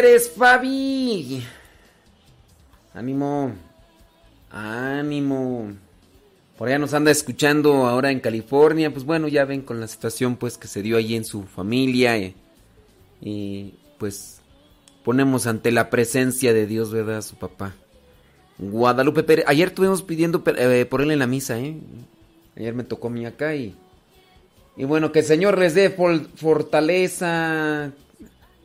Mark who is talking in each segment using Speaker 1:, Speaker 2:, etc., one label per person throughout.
Speaker 1: ¡Ánimo, Pérez Fabi! ¡Ánimo! ¡Ánimo! Por allá nos anda escuchando ahora en California. Pues bueno, ya ven con la situación pues que se dio allí en su familia. Y, pues ponemos ante la presencia de Dios, ¿verdad? Su papá. Guadalupe Pérez. Ayer estuvimos pidiendo eh, por él en la misa, ¿eh? Ayer me tocó mí acá y... Y bueno, que el Señor les dé fortaleza.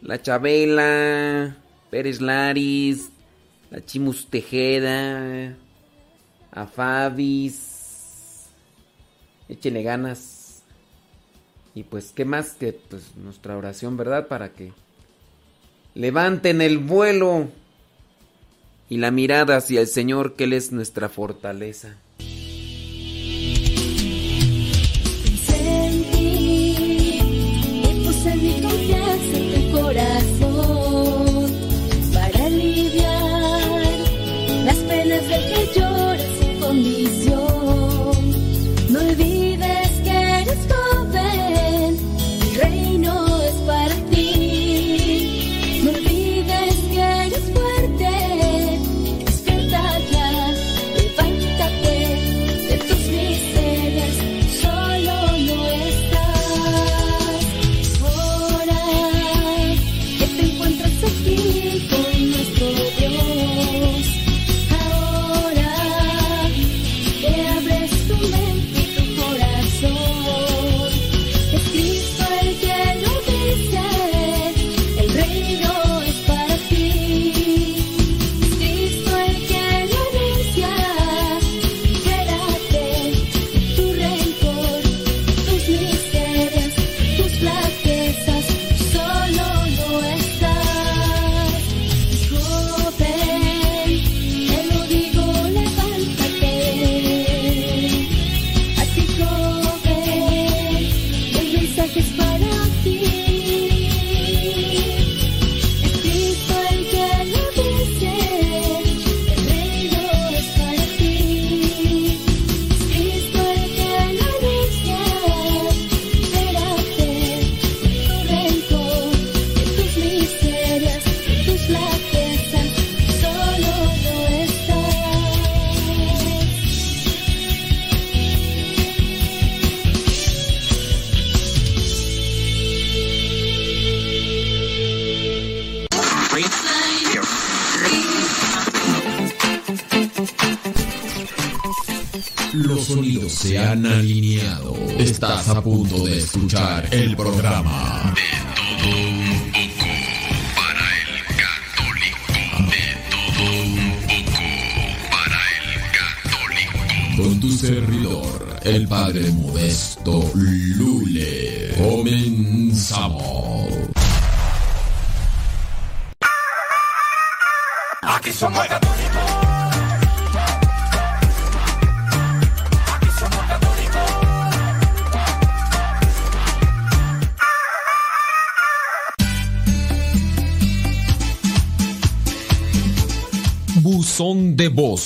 Speaker 1: La Chabela, Pérez Laris, la Chimus Tejeda, a Fabis. Échenle ganas. Y pues, ¿qué más que pues, nuestra oración, verdad? Para que levanten el vuelo y la mirada hacia el Señor, que Él es nuestra fortaleza.
Speaker 2: Para aliviar las penas del que llora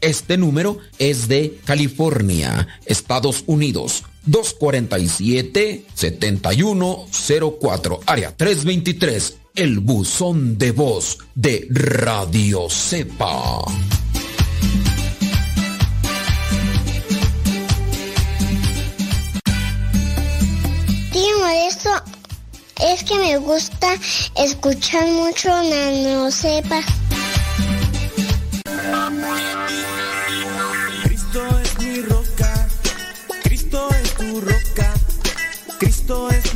Speaker 3: este número es de California, Estados Unidos. 247-7104, área 323, el buzón de voz de Radio Cepa.
Speaker 4: Tío Modesto, es que me gusta escuchar mucho Nano Sepa.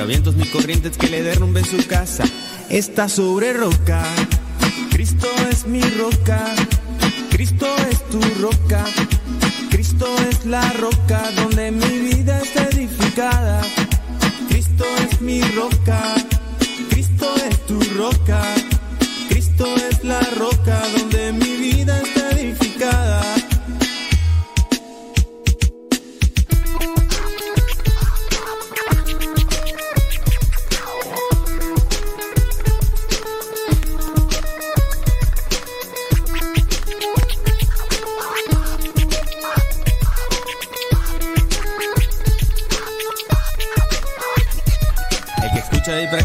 Speaker 5: Habrá vientos ni corrientes que le derrumben su casa. Está sobre roca. Cristo es mi roca. Cristo es tu roca. Cristo es la roca donde mi vida está edificada. Cristo es mi roca. Cristo es tu roca. Cristo es la roca donde mi vida está edificada.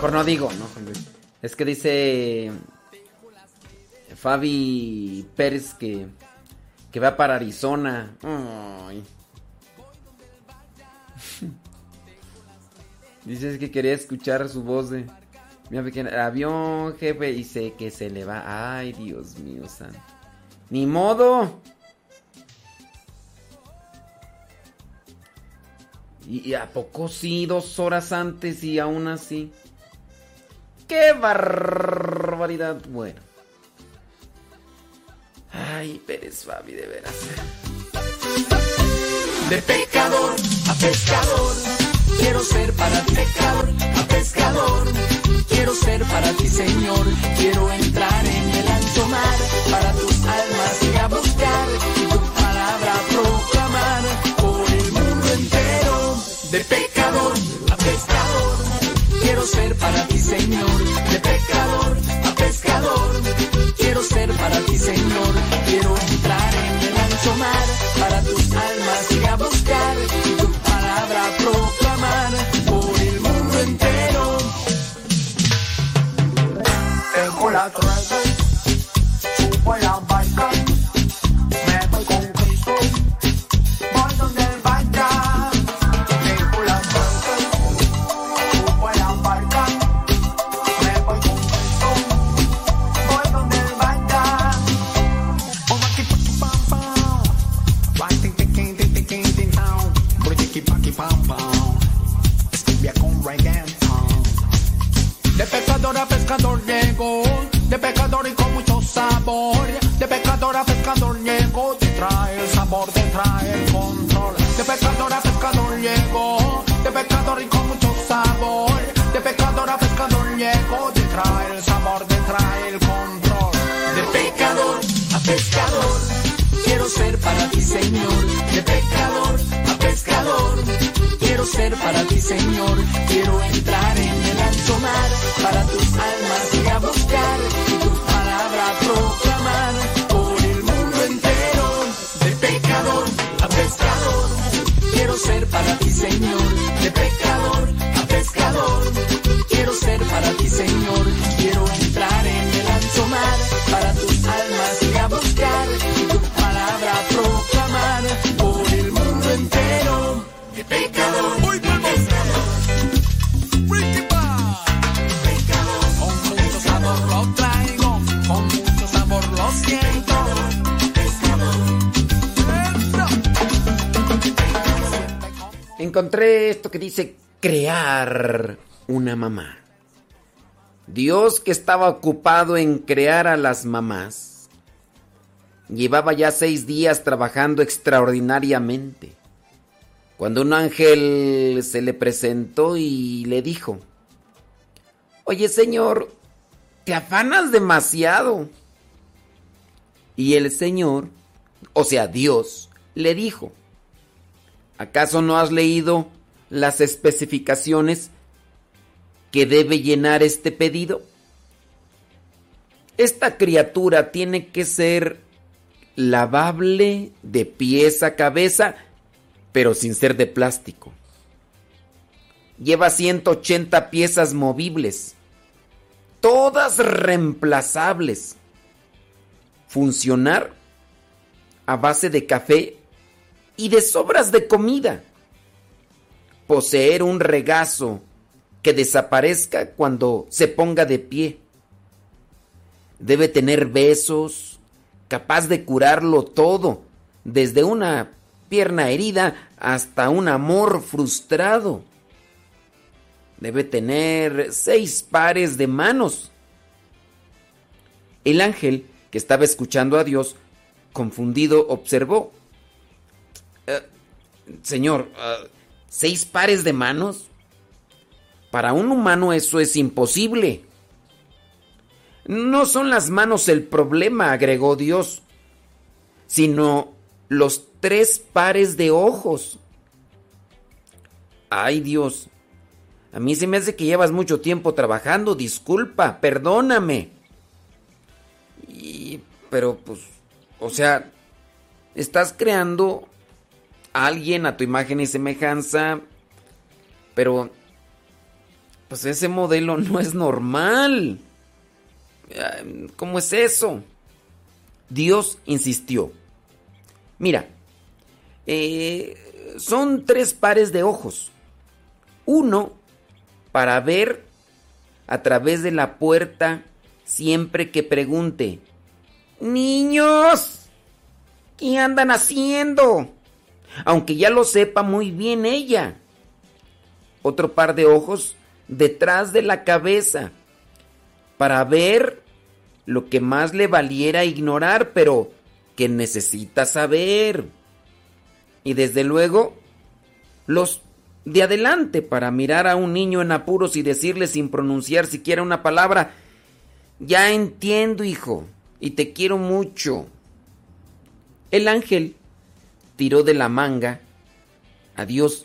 Speaker 1: mejor no digo, ¿no? Es que dice Fabi Pérez que, que va para Arizona. Ay. Dice que quería escuchar su voz de... Mira, pequeña, avión, jefe, y que se le va. Ay, Dios mío, san. Ni modo. Y, y a poco sí, dos horas antes y aún así. ¡Qué barbaridad! Bueno. Ay, Pérez Fabi, de veras.
Speaker 6: De pecador a pescador, quiero ser para ti pecador a pescador. Quiero ser para ti, Señor, quiero entrar en el ancho mar, para tus almas y a buscar y tu palabra proclamar por el mundo entero. De pecador a pescador, quiero ser para ti, Señor, de pecador a pescador. Quiero ser para ti, Señor, quiero entrar en el ancho mar, para tus almas y
Speaker 1: Que estaba ocupado en crear a las mamás, llevaba ya seis días trabajando extraordinariamente. Cuando un ángel se le presentó y le dijo, Oye Señor, te afanas demasiado. Y el Señor, o sea Dios, le dijo, ¿acaso no has leído las especificaciones que debe llenar este pedido? Esta criatura tiene que ser lavable de pies a cabeza, pero sin ser de plástico. Lleva 180 piezas movibles, todas reemplazables. Funcionar a base de café y de sobras de comida. Poseer un regazo que desaparezca cuando se ponga de pie. Debe tener besos, capaz de curarlo todo, desde una pierna herida hasta un amor frustrado. Debe tener seis pares de manos. El ángel, que estaba escuchando a Dios, confundido, observó. "Eh, señor, eh, ¿seis pares de manos? Para un humano eso es imposible. No son las manos el problema, agregó Dios, sino los tres pares de ojos. Ay Dios, a mí se me hace que llevas mucho tiempo trabajando, disculpa, perdóname. Y, pero pues, o sea, estás creando a alguien a tu imagen y semejanza, pero pues ese modelo no es normal. Ay, ¿Cómo es eso? Dios insistió. Mira, eh, son tres pares de ojos. Uno para ver a través de la puerta siempre que pregunte, niños, ¿qué andan haciendo? Aunque ya lo sepa muy bien ella. Otro par de ojos detrás de la cabeza, para ver lo que más le valiera ignorar, pero que necesita saber. Y desde luego, los de adelante para mirar a un niño en apuros y decirle sin pronunciar siquiera una palabra, ya entiendo, hijo, y te quiero mucho. El ángel tiró de la manga a Dios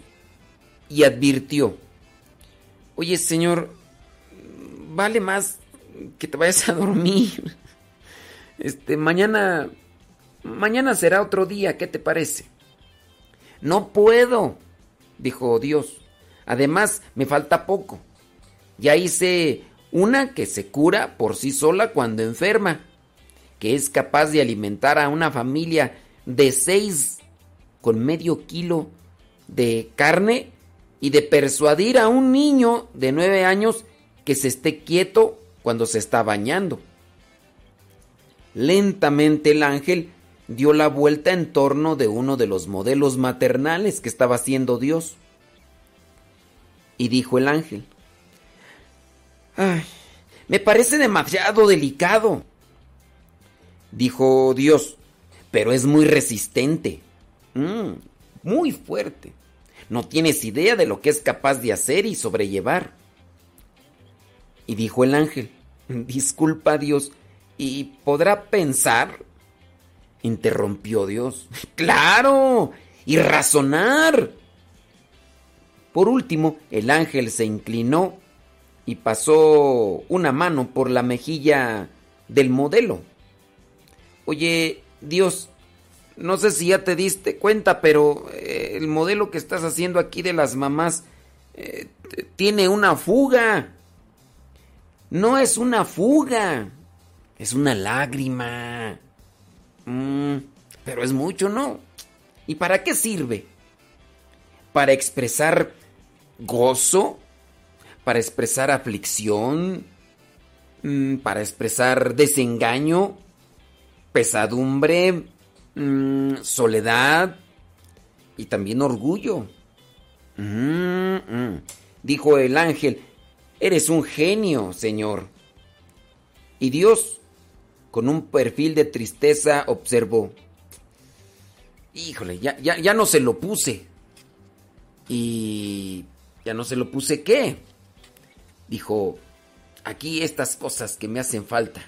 Speaker 1: y advirtió, oye Señor, vale más que te vayas a dormir. Este, mañana, mañana será otro día, ¿qué te parece? No puedo, dijo Dios. Además, me falta poco. Ya hice una que se cura por sí sola cuando enferma, que es capaz de alimentar a una familia de seis con medio kilo de carne y de persuadir a un niño de nueve años que se esté quieto cuando se está bañando. Lentamente el ángel dio la vuelta en torno de uno de los modelos maternales que estaba haciendo Dios. Y dijo el ángel, Ay, me parece demasiado delicado. Dijo Dios, pero es muy resistente. Mm, muy fuerte. No tienes idea de lo que es capaz de hacer y sobrellevar. Y dijo el ángel, disculpa Dios, ¿y podrá pensar? Interrumpió Dios. Claro, y razonar. Por último, el ángel se inclinó y pasó una mano por la mejilla del modelo. Oye, Dios, no sé si ya te diste cuenta, pero eh, el modelo que estás haciendo aquí de las mamás eh, tiene una fuga. No es una fuga, es una lágrima. Mm, pero es mucho, ¿no? ¿Y para qué sirve? Para expresar gozo, para expresar aflicción, mm, para expresar desengaño, pesadumbre, mm, soledad y también orgullo. Dijo el ángel, eres un genio, Señor. Y Dios, con un perfil de tristeza, observó, híjole, ya, ya, ya no se lo puse. Y ya no se lo puse qué. Dijo, aquí estas cosas que me hacen falta.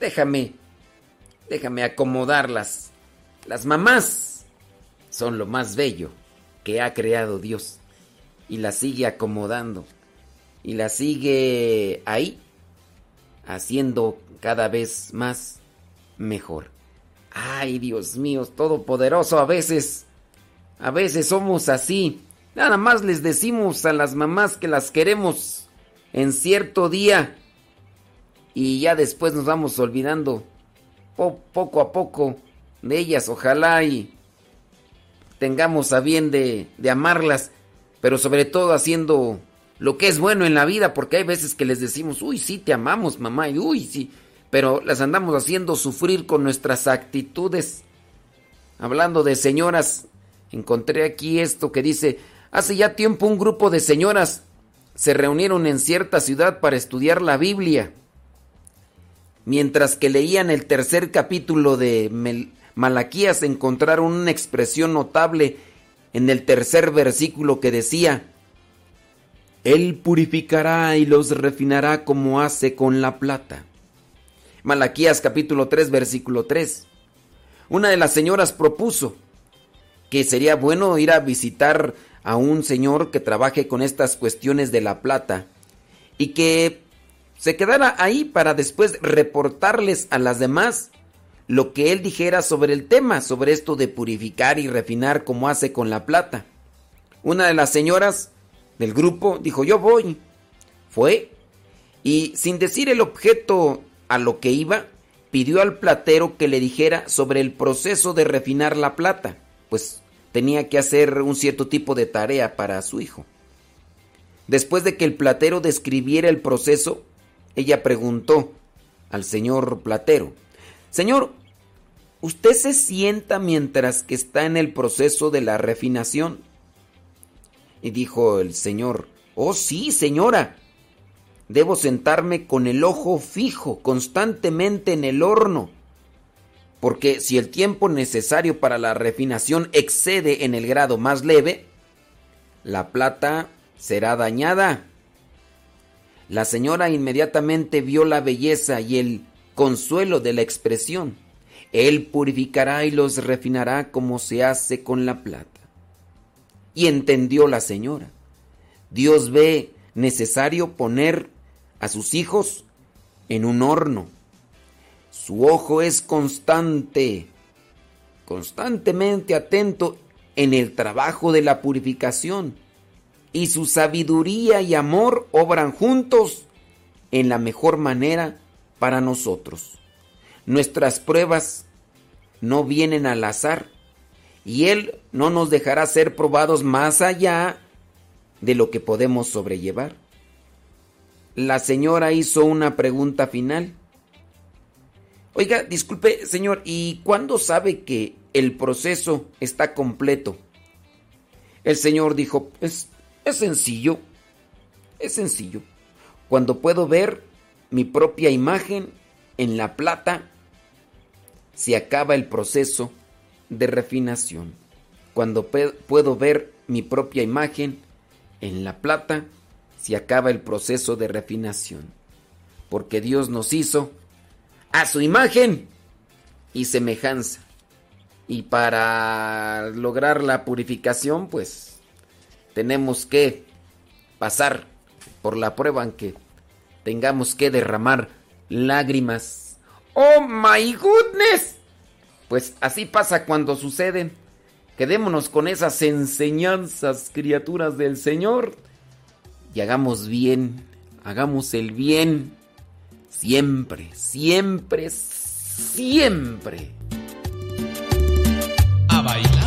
Speaker 1: Déjame, déjame acomodarlas. Las mamás son lo más bello que ha creado Dios. Y las sigue acomodando. Y las sigue ahí, haciendo cada vez más mejor. Ay, Dios mío, todopoderoso, a veces, a veces somos así. Nada más les decimos a las mamás que las queremos en cierto día y ya después nos vamos olvidando po- poco a poco de ellas. Ojalá y tengamos a bien de, de amarlas, pero sobre todo haciendo lo que es bueno en la vida, porque hay veces que les decimos, uy, sí, te amamos, mamá, y uy, sí, pero las andamos haciendo sufrir con nuestras actitudes. Hablando de señoras, encontré aquí esto que dice, hace ya tiempo un grupo de señoras se reunieron en cierta ciudad para estudiar la Biblia. Mientras que leían el tercer capítulo de Malaquías encontraron una expresión notable en el tercer versículo que decía, Él purificará y los refinará como hace con la plata. Malaquías capítulo 3 versículo 3. Una de las señoras propuso que sería bueno ir a visitar a un señor que trabaje con estas cuestiones de la plata y que se quedara ahí para después reportarles a las demás lo que él dijera sobre el tema, sobre esto de purificar y refinar como hace con la plata. Una de las señoras del grupo dijo, yo voy. Fue y sin decir el objeto a lo que iba, pidió al platero que le dijera sobre el proceso de refinar la plata, pues tenía que hacer un cierto tipo de tarea para su hijo. Después de que el platero describiera el proceso, ella preguntó al señor platero, Señor, ¿usted se sienta mientras que está en el proceso de la refinación? Y dijo el señor, Oh sí, señora. debo sentarme con el ojo fijo constantemente en el horno, porque si el tiempo necesario para la refinación excede en el grado más leve, la plata será dañada. La señora inmediatamente vio la belleza y el consuelo de la expresión. Él purificará y los refinará como se hace con la plata. Y entendió la señora. Dios ve necesario poner a sus hijos en un horno. Su ojo es constante, constantemente atento en el trabajo de la purificación. Y su sabiduría y amor obran juntos en la mejor manera para nosotros. Nuestras pruebas no vienen al azar y Él no nos dejará ser probados más allá de lo que podemos sobrellevar. La señora hizo una pregunta final. Oiga, disculpe, señor, ¿y cuándo sabe que el proceso está completo? El señor dijo, es, es sencillo, es sencillo. Cuando puedo ver mi propia imagen en la plata, se acaba el proceso de refinación. Cuando puedo ver mi propia imagen en la plata, se acaba el proceso de refinación. Porque Dios nos hizo a su imagen y semejanza. Y para lograr la purificación, pues tenemos que pasar por la prueba en que tengamos que derramar lágrimas. ¡Oh, my goodness! Pues así pasa cuando suceden. Quedémonos con esas enseñanzas, criaturas del Señor, y hagamos bien, hagamos el bien, siempre, siempre, siempre.
Speaker 7: a bailar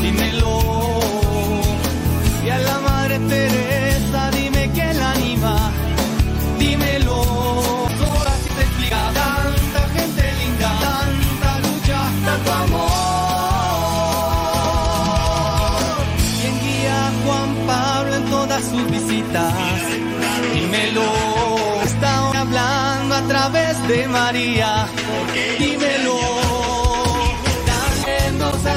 Speaker 8: dímelo. Y a la Madre Teresa, dime
Speaker 9: que la anima, dímelo. Ahora sí te explica, tanta gente linda, tanta lucha, tanto amor. Quien guía a Juan Pablo en todas sus visitas, dímelo. Está hablando a través de María, dímelo.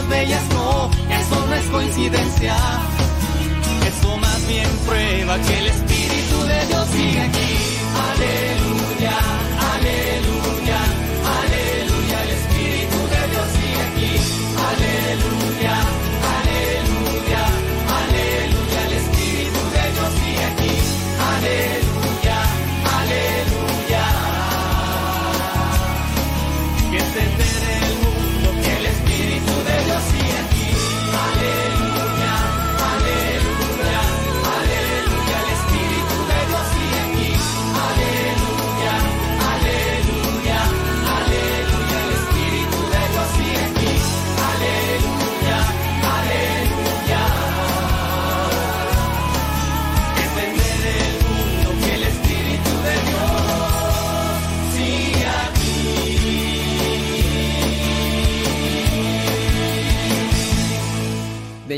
Speaker 9: Bellas, no, eso no es coincidencia. Eso más bien prueba que el Espíritu de Dios sigue aquí. Aleluya, aleluya, aleluya. El Espíritu de Dios sigue aquí. Aleluya,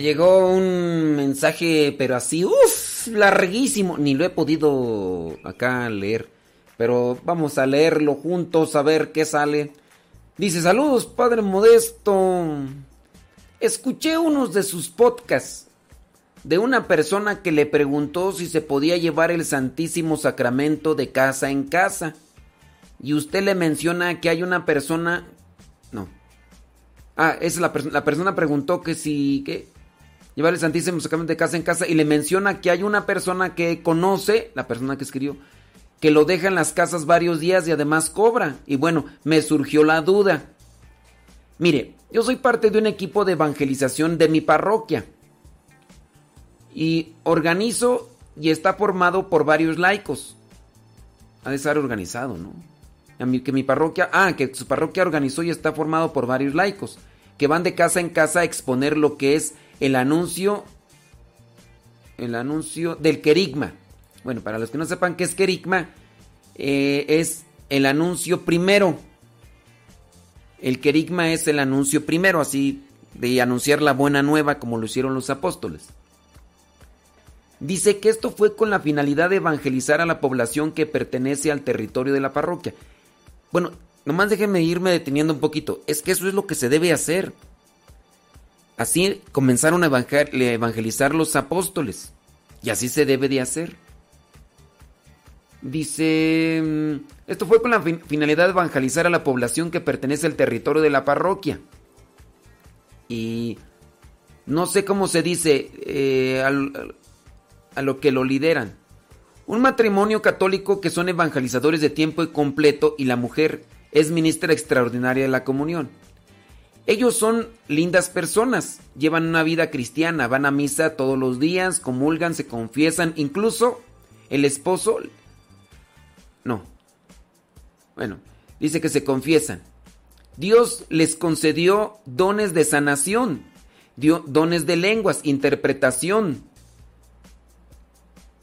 Speaker 1: Llegó un mensaje, pero así, uff, larguísimo. Ni lo he podido acá leer. Pero vamos a leerlo juntos a ver qué sale. Dice, saludos, Padre Modesto. Escuché unos de sus podcasts de una persona que le preguntó si se podía llevar el Santísimo Sacramento de casa en casa. Y usted le menciona que hay una persona... No. Ah, es la, persona la persona preguntó que si... que llevar el Santísimo Sacramento de casa en casa y le menciona que hay una persona que conoce, la persona que escribió, que lo deja en las casas varios días y además cobra. Y bueno, me surgió la duda. Mire, yo soy parte de un equipo de evangelización de mi parroquia. Y organizo y está formado por varios laicos. Ha de estar organizado, ¿no? A que mi parroquia, ah, que su parroquia organizó y está formado por varios laicos, que van de casa en casa a exponer lo que es el anuncio, el anuncio del querigma. Bueno, para los que no sepan qué es querigma, eh, es el anuncio primero. El querigma es el anuncio primero, así de anunciar la buena nueva como lo hicieron los apóstoles. Dice que esto fue con la finalidad de evangelizar a la población que pertenece al territorio de la parroquia. Bueno, nomás déjenme irme deteniendo un poquito. Es que eso es lo que se debe hacer. Así comenzaron a evangelizar los apóstoles. Y así se debe de hacer. Dice, mm, esto fue con la fin finalidad de evangelizar a la población que pertenece al territorio de la parroquia. Y no sé cómo se dice eh, a lo que lo lideran. Un matrimonio católico que son evangelizadores de tiempo completo y la mujer es ministra extraordinaria de la comunión. Ellos son lindas personas, llevan una vida cristiana, van a misa todos los días, comulgan, se confiesan, incluso el esposo... No. Bueno, dice que se confiesan. Dios les concedió dones de sanación, dones de lenguas, interpretación,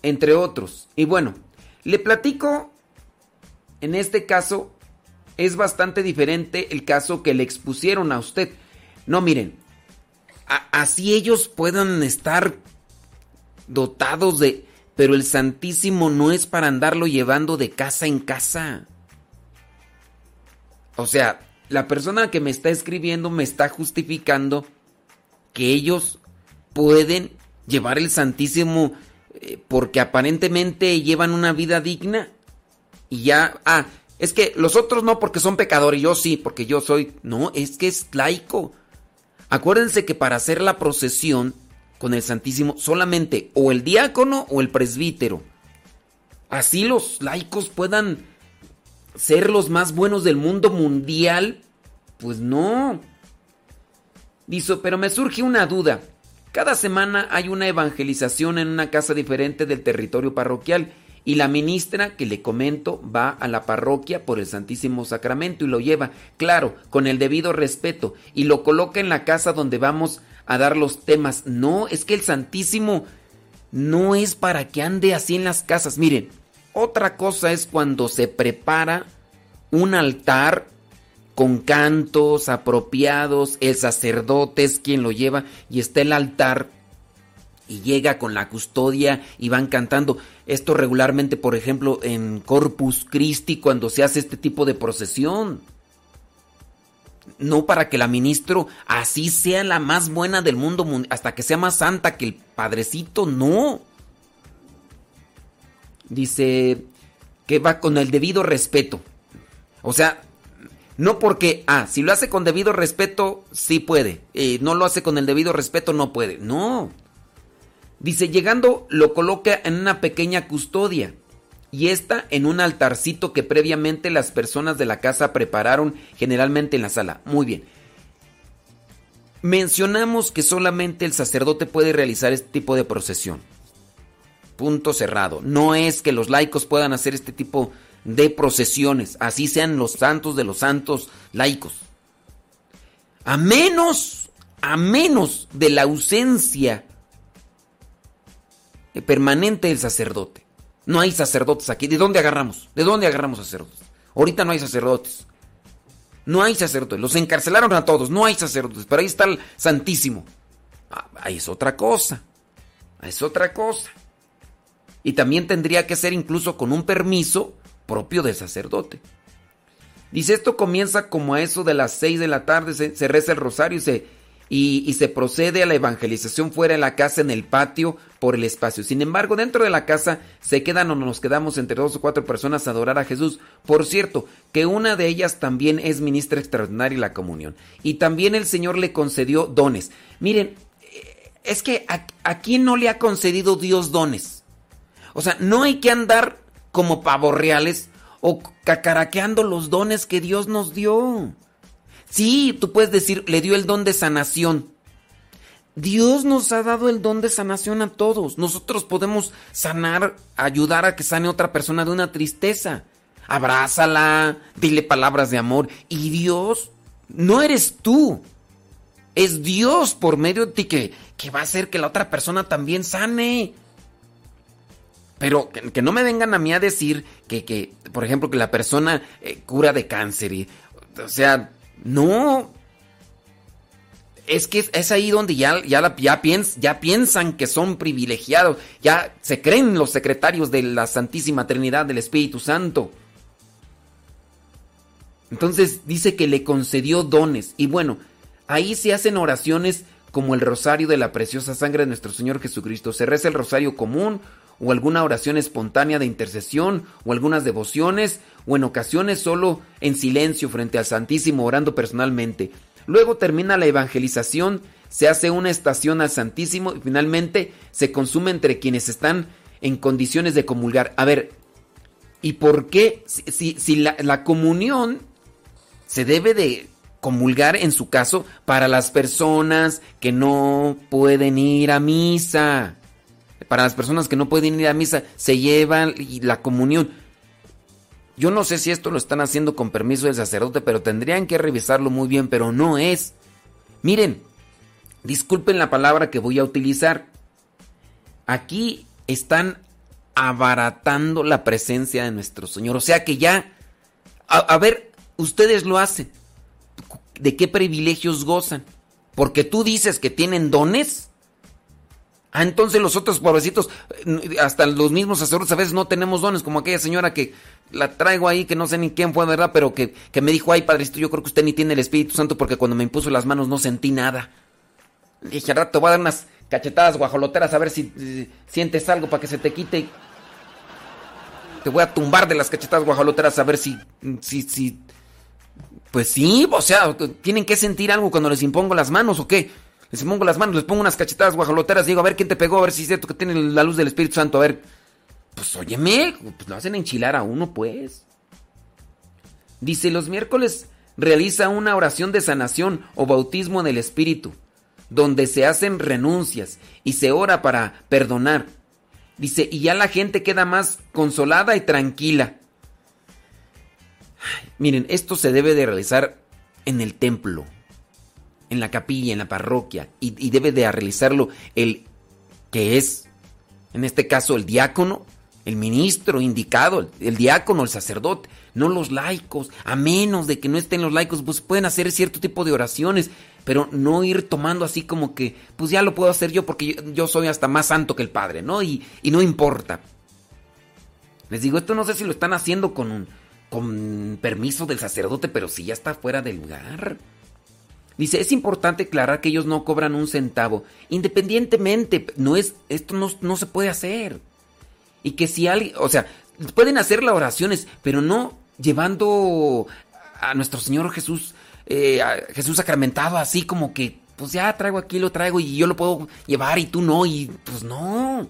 Speaker 1: entre otros. Y bueno, le platico, en este caso, es bastante diferente el caso que le expusieron a usted. No, miren, así ellos puedan estar dotados de... Pero el Santísimo no es para andarlo llevando de casa en casa. O sea, la persona que me está escribiendo me está justificando que ellos pueden llevar el Santísimo eh, porque aparentemente llevan una vida digna y ya, ah, es que los otros no porque son pecadores, yo sí, porque yo soy, no, es que es laico. Acuérdense que para hacer la procesión con el Santísimo solamente o el diácono o el presbítero. Así los laicos puedan ser los más buenos del mundo mundial, pues no. Dice, pero me surge una duda. Cada semana hay una evangelización en una casa diferente del territorio parroquial Y la ministra que le comento va a la parroquia por el Santísimo Sacramento y lo lleva, claro, con el debido respeto, y lo coloca en la casa donde vamos a dar los temas. No, es que el Santísimo no es para que ande así en las casas. Miren, otra cosa es cuando se prepara un altar con cantos apropiados, el sacerdote es quien lo lleva y está el altar y llega con la custodia y van cantando. Esto regularmente, por ejemplo, en Corpus Christi, cuando se hace este tipo de procesión. No para que la ministro así sea la más buena del mundo, mun- hasta que sea más santa que el padrecito, no. Dice que va con el debido respeto. O sea, no porque, ah, si lo hace con debido respeto, sí puede. Eh, no lo hace con el debido respeto, no puede. No. Dice, llegando lo coloca en una pequeña custodia y esta en un altarcito que previamente las personas de la casa prepararon generalmente en la sala. Muy bien. Mencionamos que solamente el sacerdote puede realizar este tipo de procesión. Punto cerrado. No es que los laicos puedan hacer este tipo de procesiones, así sean los santos de los santos laicos. A menos, a menos de la ausencia permanente del sacerdote. No hay sacerdotes aquí. ¿De dónde agarramos? ¿De dónde agarramos sacerdotes? Ahorita no hay sacerdotes. No hay sacerdotes. Los encarcelaron a todos. No hay sacerdotes. Pero ahí está el Santísimo. Ah, ahí es otra cosa. Es otra cosa. Y también tendría que ser incluso con un permiso propio del sacerdote. Dice, esto comienza como a eso de las 6 de la tarde, se, se reza el rosario y se, y, y se procede a la evangelización fuera de la casa, en el patio, por el espacio. Sin embargo, dentro de la casa se quedan o nos quedamos entre dos o cuatro personas a adorar a Jesús. Por cierto, que una de ellas también es ministra extraordinaria de la comunión. Y también el Señor le concedió dones. Miren, eh, es que a, quién no le ha concedido Dios dones. O sea, no hay que andar como pavos reales o cacaraqueando los dones que Dios nos dio. Sí, tú puedes decir, le dio el don de sanación. Dios nos ha dado el don de sanación a todos. Nosotros podemos sanar, ayudar a que sane otra persona de una tristeza. Abrázala, dile palabras de amor. Y Dios, no eres tú. Es Dios por medio de ti que, que va a hacer que la otra persona también sane. Pero que, no me vengan a mí a decir que, que por ejemplo, que la persona eh, cura de cáncer. Y, o sea, no. Es que es, ahí donde ya, ya, ya, piens- ya piensan que son privilegiados. Ya se creen los secretarios de la Santísima Trinidad del Espíritu Santo. Entonces dice que le concedió dones. Y bueno, ahí se hacen oraciones como el rosario de la preciosa sangre de nuestro Señor Jesucristo. Se reza el rosario común o alguna oración espontánea de intercesión o algunas devociones o en ocasiones solo en silencio frente al Santísimo orando personalmente. Luego termina la evangelización, se hace una estación al Santísimo y finalmente se consume entre quienes están en condiciones de comulgar. A ver, ¿y por qué si, si- la, la comunión se debe de comulgar en su caso para las personas que no pueden ir a misa? Para las personas que no pueden ir a misa se llevan la comunión. Yo no sé si esto lo están haciendo con permiso del sacerdote, pero tendrían que revisarlo muy bien, pero no es. Miren, disculpen la palabra que voy a utilizar. Aquí están abaratando la presencia de nuestro Señor. O sea que ya, a, a ver, ustedes lo hacen. ¿De qué privilegios gozan? Porque tú dices que tienen dones. Ah, entonces los otros pobrecitos, eh, hasta los mismos sacerdotes a veces no tenemos dones, como aquella señora que la traigo ahí, que no sé ni quién fue, ¿verdad? Pero que, que me dijo, ay, padrecito, yo creo que usted ni tiene el Espíritu Santo porque cuando me impuso las manos no sentí nada. Le Dije, al rato voy a dar unas cachetadas guajoloteras a ver si sientes algo para que se te quite. Te voy a tumbar de las cachetadas guajoloteras a ver si, si, si... Pues sí, o sea, tienen que sentir algo cuando les impongo las manos o qué. Les impongo las manos, les pongo unas cachetadas guajoloteras, digo, a ver quién te pegó, a ver si es cierto que tiene la luz del Espíritu Santo, a ver. Pues óyeme, pues lo hacen enchilar a uno, pues. Dice, los miércoles realiza una oración de sanación o bautismo en el Espíritu, donde se hacen renuncias y se ora para perdonar. Dice, y ya la gente queda más consolada y tranquila. Miren, esto se debe de realizar en el templo, en la capilla, en la parroquia, y, debe de realizarlo el que es, en este caso, el diácono, el ministro indicado, el, diácono, el sacerdote, no los laicos. A menos de que no estén los laicos, pues pueden hacer cierto tipo de oraciones, pero no ir tomando así como que, pues ya lo puedo hacer yo porque yo, soy hasta más santo que el Padre, ¿no? Y, y no importa. Les digo, esto no sé si lo están haciendo con, un- con permiso del sacerdote, pero sí ya está fuera del lugar. Dice, es importante aclarar que ellos no cobran un centavo, independientemente, no es, esto no, no se puede hacer. Y que si alguien, o sea, pueden hacer las oraciones, pero no llevando a nuestro Señor Jesús, eh, a Jesús sacramentado, así como que, pues ya traigo aquí, lo traigo y yo lo puedo llevar y tú no, y pues no.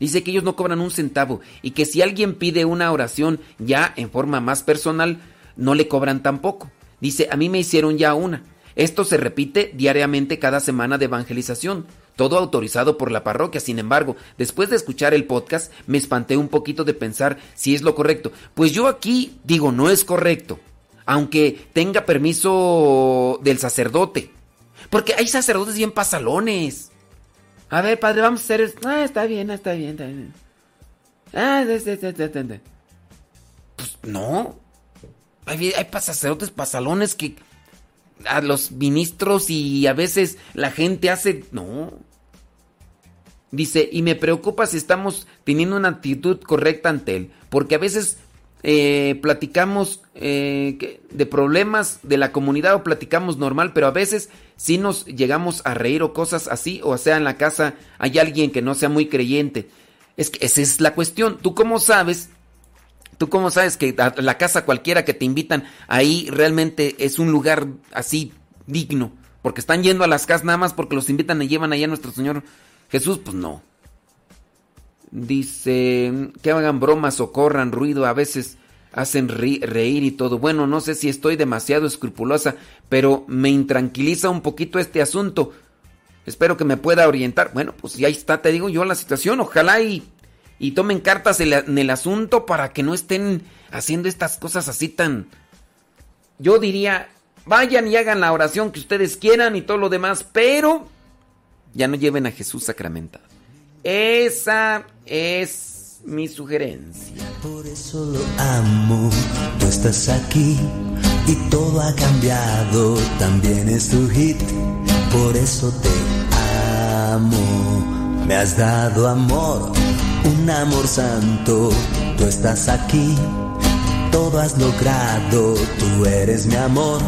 Speaker 1: Dice que ellos no cobran un centavo y que si alguien pide una oración ya en forma más personal, no le cobran tampoco. Dice, a mí me hicieron ya una. Esto se repite diariamente cada semana de evangelización, todo autorizado por la parroquia. Sin embargo, después de escuchar el podcast, me espanté un poquito de pensar si es lo correcto. Pues yo aquí digo, no es correcto, aunque tenga permiso del sacerdote. Porque hay sacerdotes bien pasalones. A ver, padre, vamos a hacer. Ah, está bien, está bien, está bien. Ah, sí, sí, sí. Pues no. Hay, hay pasalones que a los ministros y a veces la gente hace... No. Dice, y me preocupa si estamos teniendo una actitud correcta ante él, porque a veces eh, platicamos eh, de problemas de la comunidad o platicamos normal, pero a veces sí nos llegamos a reír o cosas así, o sea, en la casa hay alguien que no sea muy creyente. Es que esa es la cuestión. ¿Tú cómo sabes? ¿Tú cómo sabes que la casa cualquiera que te invitan ahí realmente es un lugar así digno? Porque están yendo a las casas nada más porque los invitan y llevan allá a nuestro Señor Jesús, pues no. Dice que hagan bromas o corran ruido, a veces hacen reír y todo. Bueno, no sé si estoy demasiado escrupulosa, pero me intranquiliza un poquito este asunto. Espero que me pueda orientar. Bueno, pues ya está, te digo yo la situación. Ojalá y, y tomen cartas en, el asunto para que no estén haciendo estas cosas así tan... Yo diría, vayan y hagan la oración que ustedes quieran y todo lo demás, pero ya no lleven a Jesús sacramentado. Esa es mi sugerencia.
Speaker 10: Por eso lo amo, tú estás aquí y todo ha cambiado, también es tu hit, por eso te amo. Me has dado amor, un amor santo, tú estás aquí, todo has logrado, tú eres mi amor,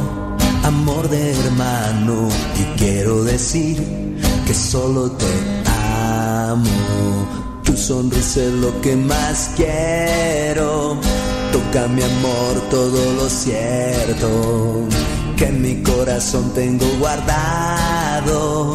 Speaker 10: amor de hermano, y quiero decir que solo te amo. Tu sonrisa es lo que más quiero. Toca mi amor todo lo cierto que en mi corazón tengo guardado.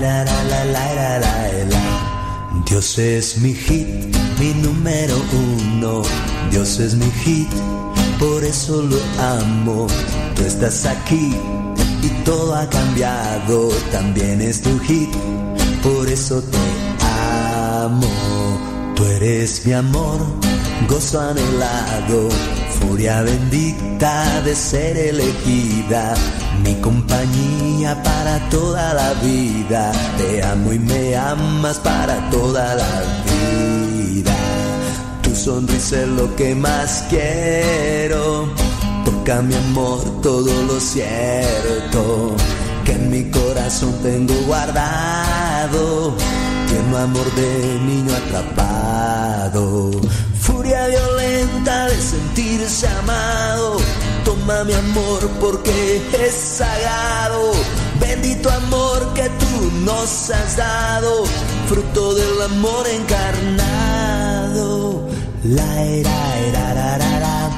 Speaker 10: ra, la, la, ira, ra, la. Dios es mi hit, mi número uno. Dios es mi hit, por eso lo amo. Tú estás aquí y todo ha cambiado. También es tu hit, por eso te amo. Tú eres mi amor, gozo anhelado, furia bendita de ser elegida, mi compañía para toda la vida. Te amo y me amas para toda la vida. Tu sonrisa es lo que más quiero. Toca mi amor todo lo cierto que en mi corazón tengo guardado. Tierno amor de niño atrapado. Furia violenta de Toma mi amor porque es sagrado. Bendito amor que tú nos has dado. fruto del amor encarnado. La era, era, ra, ra, ra.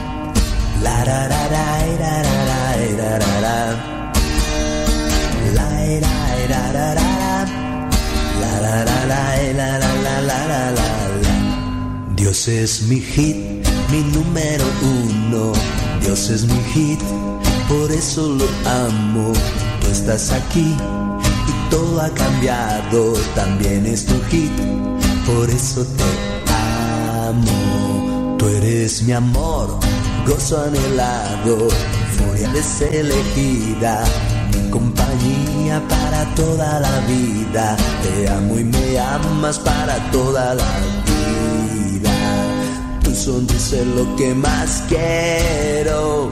Speaker 10: La ra, ra, ra, era, ra, ra, era, ra, ra. La era, era, ra, ra, ra. La la la la la la la la la la la. Dios es mi hit, mi número uno. Dios es mi hit, por eso lo amo. Tú estás aquí y todo ha cambiado. También es tu hit, por eso te amo. Tú eres mi amor, gozo anhelado, furia deselegida, mi compañía para toda la vida. Te amo y me amas para toda la vida. Sonrisa lo que más quiero.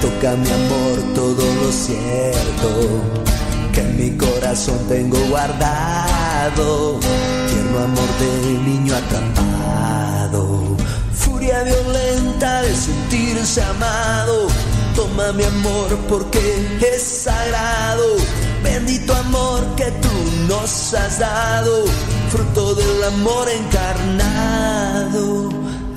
Speaker 10: Toca mi amor todo lo cierto que en mi corazón tengo guardado. Tierno amor de niño atrapado. Furia violenta de sentirse amado. Toma mi amor porque es sagrado. Bendito amor que tú nos has dado. Fruto del amor encarnado.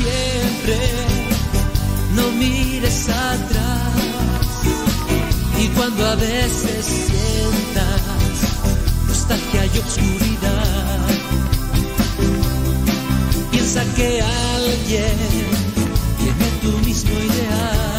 Speaker 11: siempre, no mires atrás. Y cuando a veces sientas nostalgia y oscuridad, piensa que alguien tiene tu mismo ideal.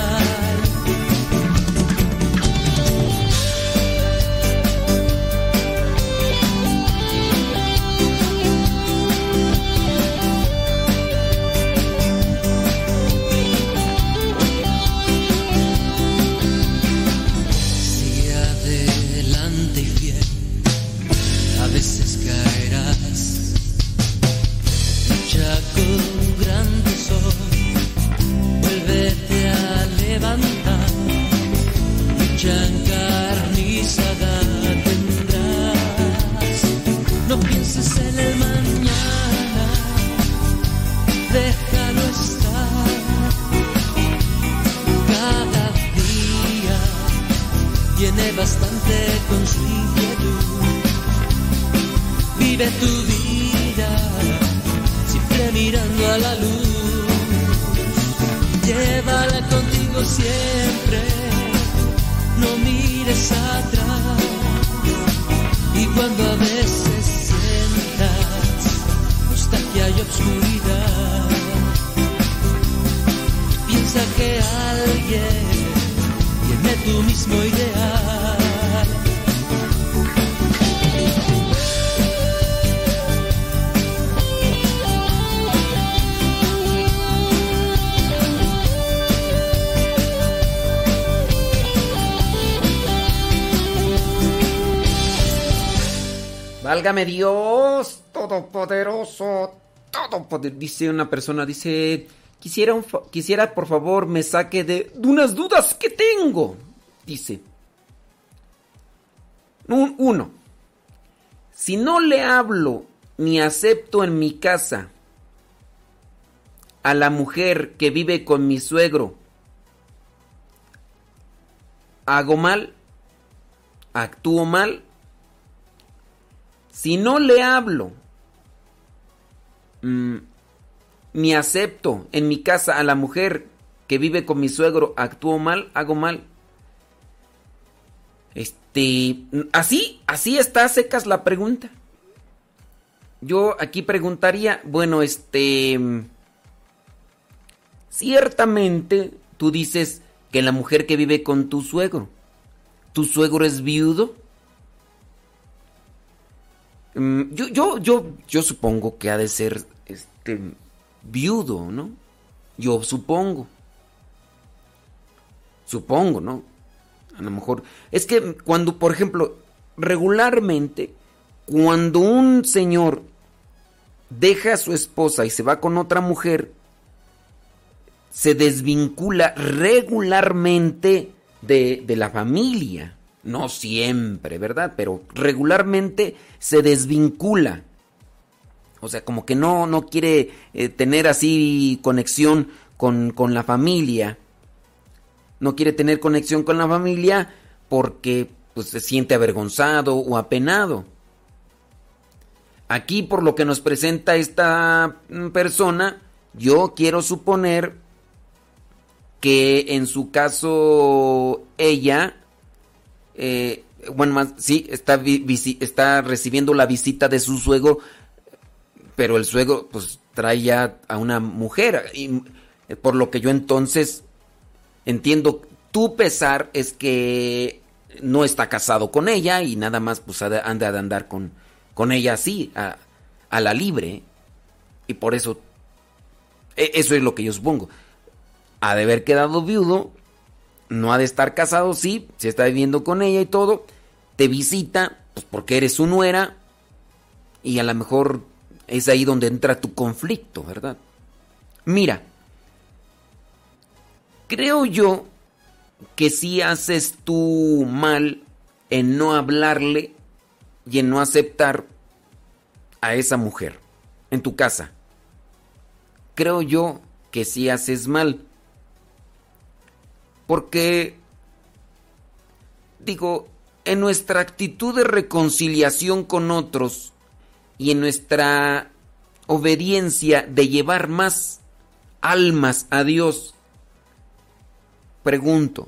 Speaker 1: Dios, todopoderoso, todopoderoso. Dice una persona, dice, quisiera, quisiera por favor me saque de, unas dudas que tengo. Dice, Un- uno, Si no le hablo ni acepto en mi casa a la mujer que vive con mi suegro, ¿hago mal? ¿Actúo mal? Si no le hablo mm, ni acepto en mi casa a la mujer que vive con mi suegro, ¿actúo mal? ¿Hago mal? Este, así, así está secas la pregunta. Yo aquí preguntaría, bueno, este, ciertamente tú dices que la mujer que vive con tu suegro, ¿tu suegro es viudo? Mm, Yo, yo, yo, yo supongo que ha de ser, este, viudo, ¿no? Yo supongo. Supongo, ¿no? A lo mejor. Es que cuando, por ejemplo, regularmente, cuando un señor deja a su esposa y se va con otra mujer, se desvincula regularmente de, de la familia. No siempre, ¿verdad? Pero regularmente se desvincula. O sea, como que no, no quiere eh, tener así conexión con, con la familia. No quiere tener conexión con la familia porque pues, se siente avergonzado o apenado. Aquí, por lo que nos presenta esta mm, persona, yo quiero suponer que en su caso ella, eh, bueno, más, sí, está, está recibiendo la visita de su suegro, pero el suegro pues trae ya a una mujer. Y eh, por lo que yo entonces entiendo, tu pesar es que no está casado con ella y nada más pues anda de andar con, con ella así, a, a la libre. Y por eso, e- eso es lo que yo supongo. Ha de haber quedado viudo, no ha de estar casado, sí, se está viviendo con ella y todo. Te visita, pues porque eres su nuera, y a lo mejor es ahí donde entra tu conflicto, ¿verdad? Mira, creo yo que si haces tú mal en no hablarle y en no aceptar a esa mujer en tu casa. Creo yo que si haces mal. Porque, digo, en nuestra actitud de reconciliación con otros y en nuestra obediencia de llevar más almas a Dios, pregunto,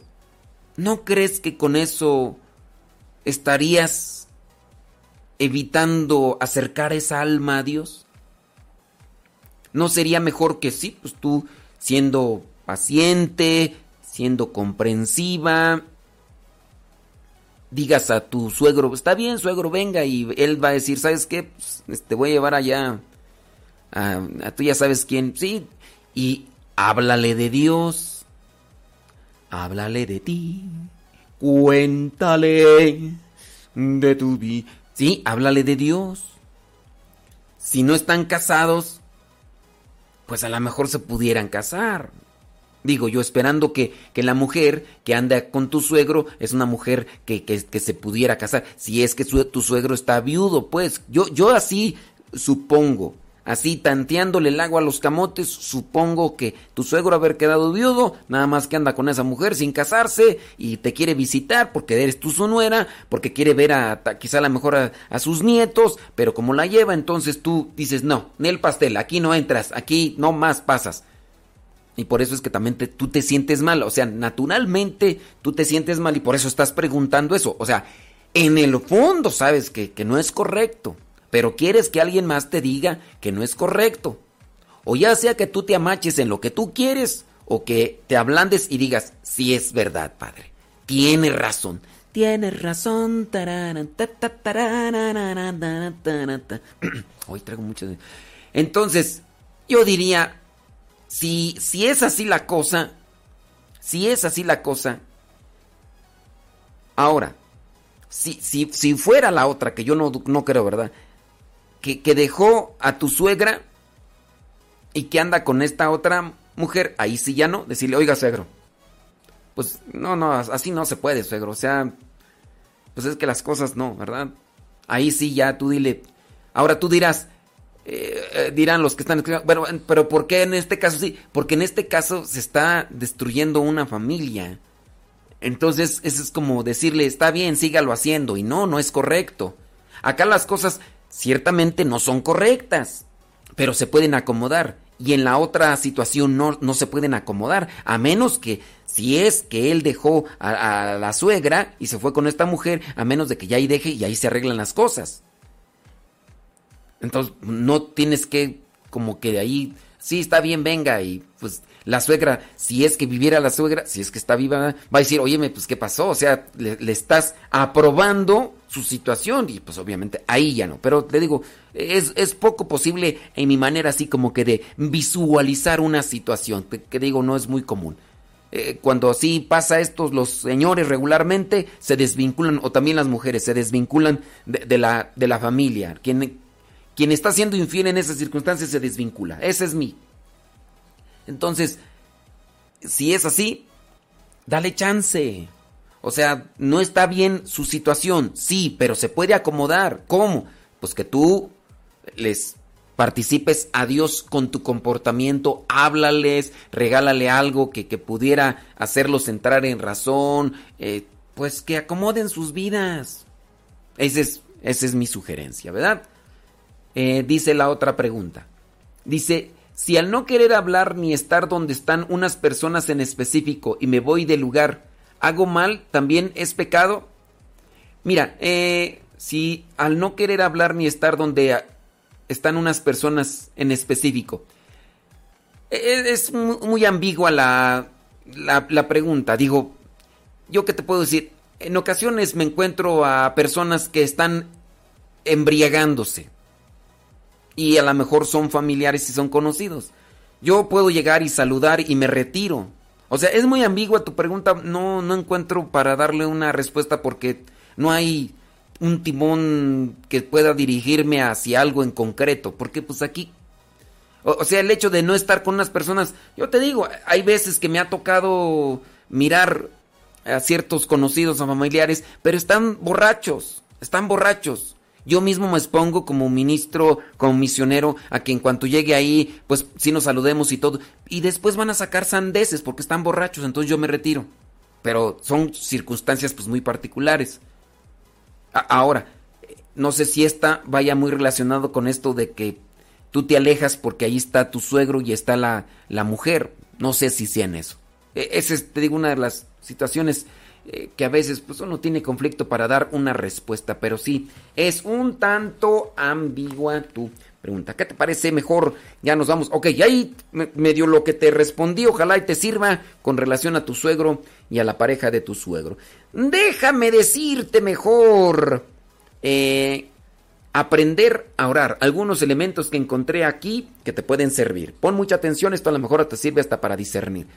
Speaker 1: ¿no crees que con eso estarías evitando acercar esa alma a Dios? ¿No sería mejor que sí, pues tú siendo paciente, siendo comprensiva, digas a tu suegro, está bien suegro, venga, y él va a decir, ¿sabes qué? Pues, te voy a llevar allá, a, a tú ya sabes quién, sí, y háblale de Dios, háblale de ti, cuéntale de tu vida, sí, háblale de Dios. Si no están casados, pues a lo mejor se pudieran casar. Digo, yo esperando que, que la mujer que anda con tu suegro es una mujer que, que- que se pudiera casar. Si es que tu suegro está viudo, pues yo, yo así supongo. Así tanteándole el agua a los camotes, supongo que tu suegro haber quedado viudo, nada más que anda con esa mujer sin casarse y te quiere visitar porque eres tú su nuera, porque quiere ver a, ta- quizá a lo mejor a, a sus nietos, pero como la lleva, entonces tú dices, no, ni el pastel, aquí no entras, aquí no más pasas. Y por eso es que también te- tú te sientes mal. O sea, naturalmente tú te sientes mal y por eso estás preguntando eso. O sea, en el fondo sabes que, que no es correcto. Pero quieres que alguien más te diga que no es correcto. O ya sea que tú te amaches en lo que tú quieres o que te ablandes y digas, sí es verdad, padre. Tiene razón. Tienes razón. Hoy traigo mucho de... Entonces, yo diría, si, si es así la cosa, si es así la cosa, ahora, si, si, si fuera la otra, que yo no, no creo, ¿verdad? Que, que dejó a tu suegra y que anda con esta otra mujer, ahí sí ya no, decirle, oiga, suegro. Pues no, no, así no se puede, suegro. O sea, pues es que las cosas no, ¿verdad? Ahí sí ya tú dile. Ahora tú dirás, eh, eh, dirán los que están pero, pero ¿por qué en este caso sí? Porque en este caso se está destruyendo una familia. Entonces, eso es como decirle, está bien, sígalo haciendo. Y no, no es correcto. Acá las cosas ciertamente no son correctas, pero se pueden acomodar. Y en la otra situación no, no se pueden acomodar, a menos que si es que él dejó a, a la suegra y se fue con esta mujer, a menos de que ya ahí deje y ahí se arreglan las cosas. Entonces, no tienes que, como que de ahí, sí, está bien, venga, y pues la suegra, si es que viviera la suegra, si es que está viva, va a decir, óyeme, pues qué pasó, o sea, le, estás aprobando su situación, y pues obviamente ahí ya no, pero te digo, es, es poco posible en mi manera así como que de visualizar una situación, que, digo, no es muy común. Eh, cuando así pasa esto, los señores regularmente se desvinculan, o también las mujeres se desvinculan de, de la, de la familia. Quien, quien está siendo infiel en esas circunstancias se desvincula. Ese es mi. Entonces, si es así, dale chance. O sea, no está bien su situación, sí, pero se puede acomodar. ¿Cómo? Pues que tú les participes a Dios con tu comportamiento, háblales, regálale algo que, que pudiera hacerlos entrar en razón, eh, pues que acomoden sus vidas. Esa es, esa es mi sugerencia, ¿verdad? Eh, dice la otra pregunta. Dice, si al no querer hablar ni estar donde están unas personas en específico y me voy del lugar, hago mal, también es pecado. Mira, eh, si al no querer hablar ni estar donde están unas personas en específico, e-, es muy ambigua la, la, la pregunta. Digo, yo qué te puedo decir, en ocasiones me encuentro a personas que están embriagándose y a lo mejor son familiares y son conocidos. Yo puedo llegar y saludar y me retiro. O sea, es muy ambigua tu pregunta, no, no encuentro para darle una respuesta porque no hay un timón que pueda dirigirme hacia algo en concreto, porque pues aquí, o, o sea, el hecho de no estar con unas personas, yo te digo, hay veces que me ha tocado mirar a ciertos conocidos o familiares, pero están borrachos, están borrachos. Yo mismo me expongo como ministro, como misionero, a que en cuanto llegue ahí, pues sí nos saludemos y todo. Y después van a sacar sandeces porque están borrachos, entonces yo me retiro. Pero son circunstancias pues muy particulares. Ahora, no sé si esta vaya muy relacionado con esto de que tú te alejas porque ahí está tu suegro y está la, la mujer. No sé si sea en eso. E esa es, te digo, una de las situaciones eh, que a veces pues uno tiene conflicto para dar una respuesta, pero sí, es un tanto ambigua tu pregunta. ¿Qué te parece mejor? Ya nos vamos. Ok, ahí medio lo que te respondí, ojalá y te sirva con relación a tu suegro y a la pareja de tu suegro. Déjame decirte mejor. Eh, aprender a orar. Algunos elementos que encontré aquí que te pueden servir. Pon mucha atención, esto a lo mejor te sirve hasta para discernir.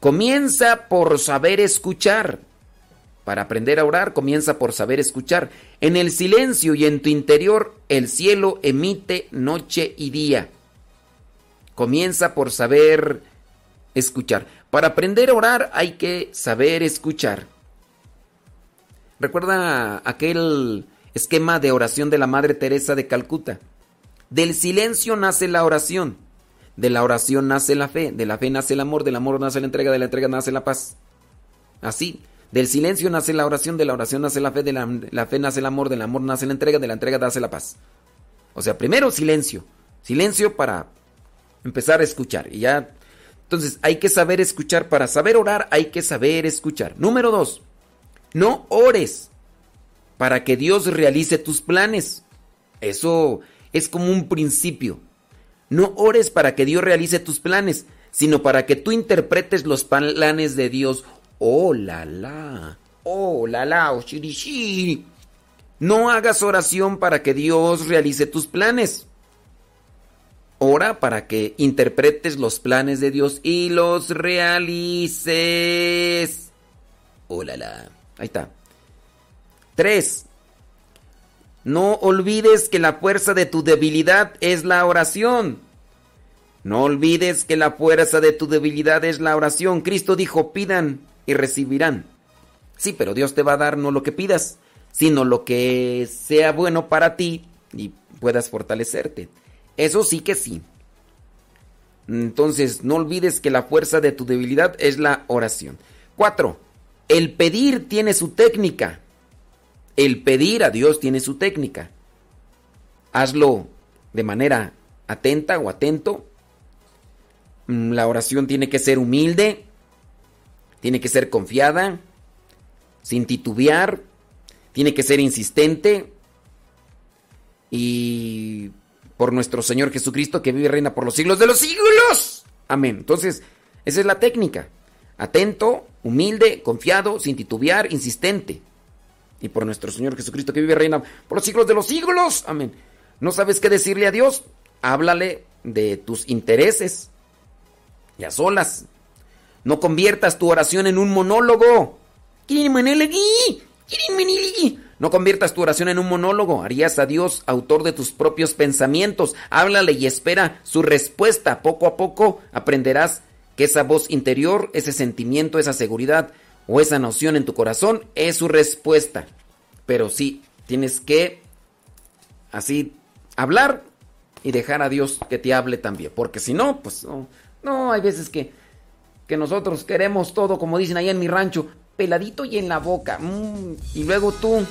Speaker 1: Comienza por saber escuchar. Para aprender a orar, comienza por saber escuchar. En el silencio y en tu interior, el cielo emite noche y día. Comienza por saber escuchar. Para aprender a orar hay que saber escuchar. Recuerda aquel esquema de oración de la Madre Teresa de Calcuta. Del silencio nace la oración. De la oración nace la fe, de la fe nace el amor, del amor nace la entrega, de la entrega nace la paz. Así, del silencio nace la oración, de la oración nace la fe, de la, fe nace el amor, del amor nace la entrega, de la entrega nace la paz. O sea, primero silencio. Silencio para empezar a escuchar. Y ya. Entonces, hay que saber escuchar. Para saber orar, hay que saber escuchar. Número dos, no ores para que Dios realice tus planes. Eso es como un principio. No ores para que Dios realice tus planes, sino para que tú interpretes los planes de Dios. Oh, la, la. Oh, la, la, oh, shirishi. No hagas oración para que Dios realice tus planes. Ora para que interpretes los planes de Dios y los realices. Oh, la, la. Ahí está. 3. No olvides que la fuerza de tu debilidad es la oración. No olvides que la fuerza de tu debilidad es la oración. Cristo dijo, pidan y recibirán. Sí, pero Dios te va a dar no lo que pidas, sino lo que sea bueno para ti y puedas fortalecerte. Eso sí que sí. Entonces, no olvides que la fuerza de tu debilidad es la oración. 4. El pedir tiene su técnica. El pedir a Dios tiene su técnica. Hazlo de manera atenta o atento. Mm, La oración tiene que ser humilde, tiene que ser confiada, sin titubear, tiene que ser insistente y por nuestro Señor Jesucristo que vive y reina por los siglos de los siglos. Amén. Entonces, esa es la técnica. Atento, humilde, confiado, sin titubear, insistente. Y por nuestro Señor Jesucristo que vive reina por los siglos de los siglos. Amén. ¿No sabes qué decirle a Dios? Háblale de tus intereses. Y a solas. No conviertas tu oración en un monólogo. No conviertas tu oración en un monólogo. Harías a Dios autor de tus propios pensamientos. Háblale y espera su respuesta. Poco a poco aprenderás que esa voz interior, ese sentimiento, esa seguridad o esa noción en tu corazón es su respuesta. Pero sí, tienes que así hablar y dejar a Dios que te hable también. Porque si no, pues no, no hay veces que, que nosotros queremos todo, como dicen allá en mi rancho, peladito y en la boca. Mm, y luego tú.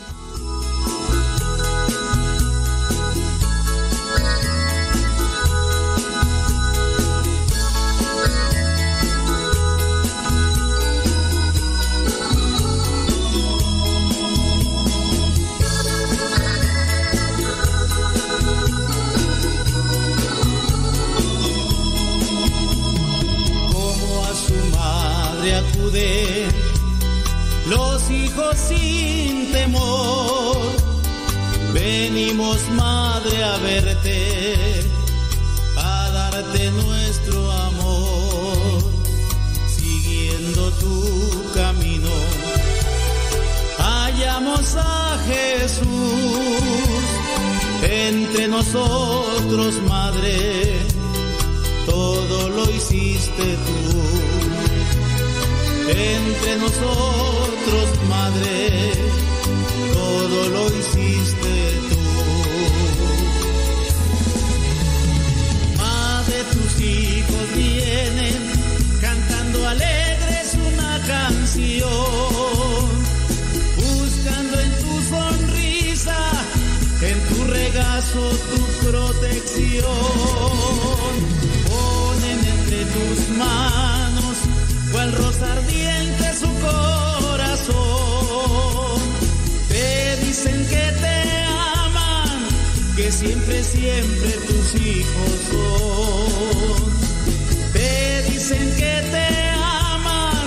Speaker 8: Madre, a verte, a darte nuestro amor, siguiendo tu camino. Hallamos a Jesús entre nosotros, madre todo lo hiciste tú. Entre nosotros, madre, todo lo hiciste vienen cantando alegres una canción, buscando en tu sonrisa, en tu regazo tu protección ponen entre tus manos cual rosa ardiente su corazón. Te dicen que te aman, que siempre, siempre tus hijos son. Dicen que te aman,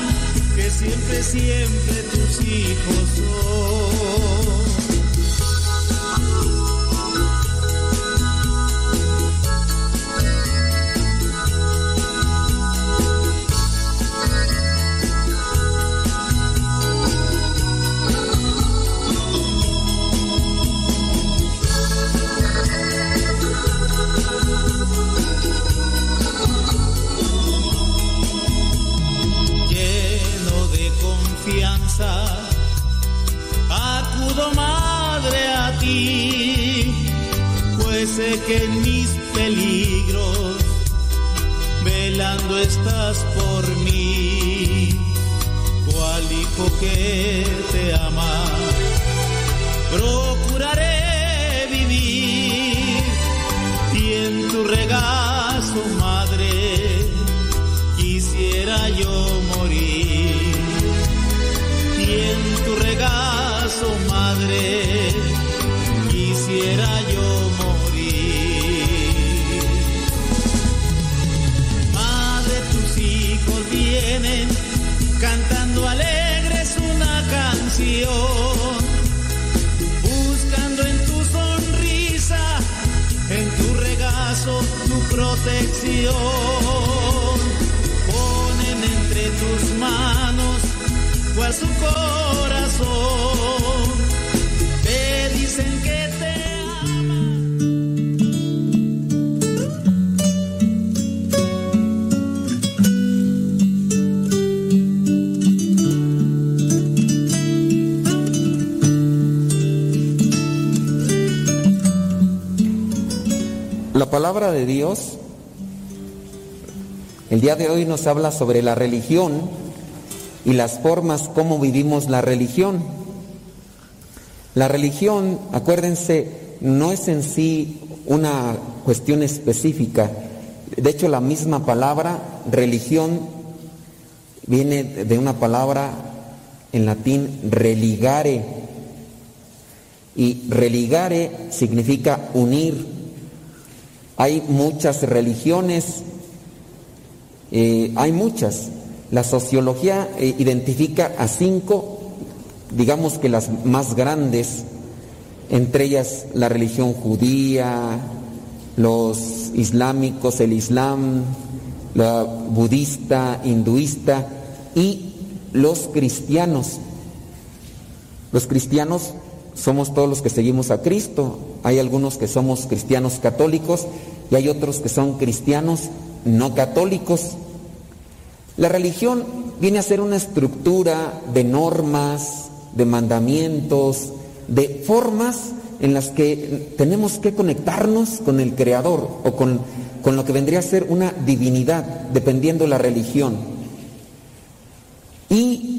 Speaker 8: que siempre, siempre tus hijos son.
Speaker 1: Día de hoy nos habla sobre la religión y las formas como vivimos la religión. La religión, acuérdense, no es en sí una cuestión específica. De hecho, la misma palabra religión viene de una palabra en latín religare. Y religare significa unir. Hay muchas religiones, eh, hay muchas. La sociología eh, identifica a cinco, digamos que las más grandes, entre ellas la religión judía, los islámicos, el islam, la budista, hinduista y los cristianos. Los cristianos somos todos los que seguimos a Cristo. Hay algunos que somos cristianos católicos y hay otros que son cristianos no católicos. La religión viene a ser una estructura de normas, de mandamientos, de formas en las que tenemos que conectarnos con el Creador o con, con lo que vendría a ser una divinidad, dependiendo la religión. Y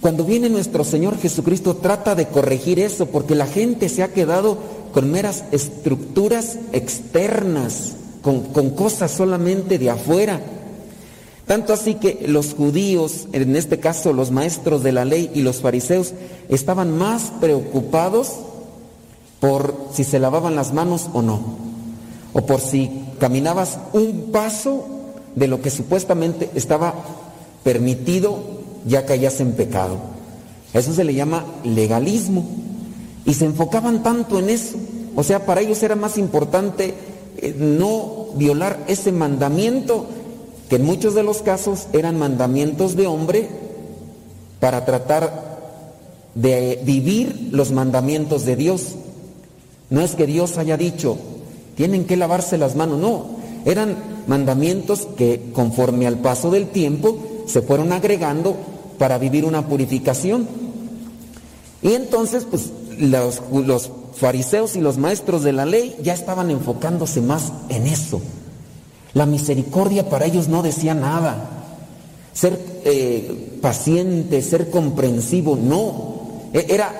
Speaker 1: cuando viene nuestro Señor Jesucristo trata de corregir eso, porque la gente se ha quedado con meras estructuras externas, con, cosas solamente de afuera. Tanto así que los judíos, en este caso los maestros de la ley y los fariseos, estaban más preocupados por si se lavaban las manos o no, o por si caminabas un paso de lo que supuestamente estaba permitido, ya caías en pecado. Eso se le llama legalismo. Y se enfocaban tanto en eso. O sea, para ellos era más importante no violar ese mandamiento, que en muchos de los casos eran mandamientos de hombre, para tratar de vivir los mandamientos de Dios. No es que Dios haya dicho, tienen que lavarse las manos, no, eran mandamientos que conforme al paso del tiempo se fueron agregando para vivir una purificación. Y entonces, pues los, los fariseos y los maestros de la ley ya estaban enfocándose más en eso. La misericordia para ellos no decía nada. Ser eh, paciente, ser comprensivo, no. E- Era,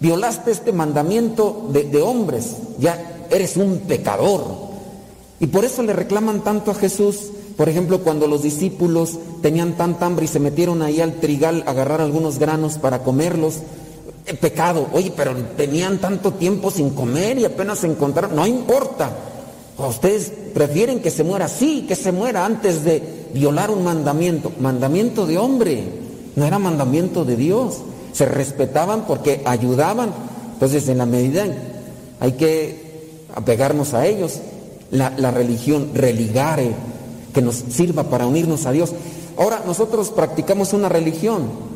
Speaker 1: violaste este mandamiento de, de hombres, ya eres un pecador. Y por eso le reclaman tanto a Jesús. Por ejemplo, cuando los discípulos tenían tanta hambre y se metieron ahí al trigal a agarrar algunos granos para comerlos, pecado. Oye, pero tenían tanto tiempo sin comer y apenas se encontraron. No importa. ¿A ustedes prefieren que se muera? Sí, que se muera antes de violar un mandamiento. Mandamiento de hombre, no era mandamiento de Dios. Se respetaban porque ayudaban. Entonces, en la medida hay que apegarnos a ellos. La religión, religare, que nos sirva para unirnos a Dios. Ahora, nosotros practicamos una religión.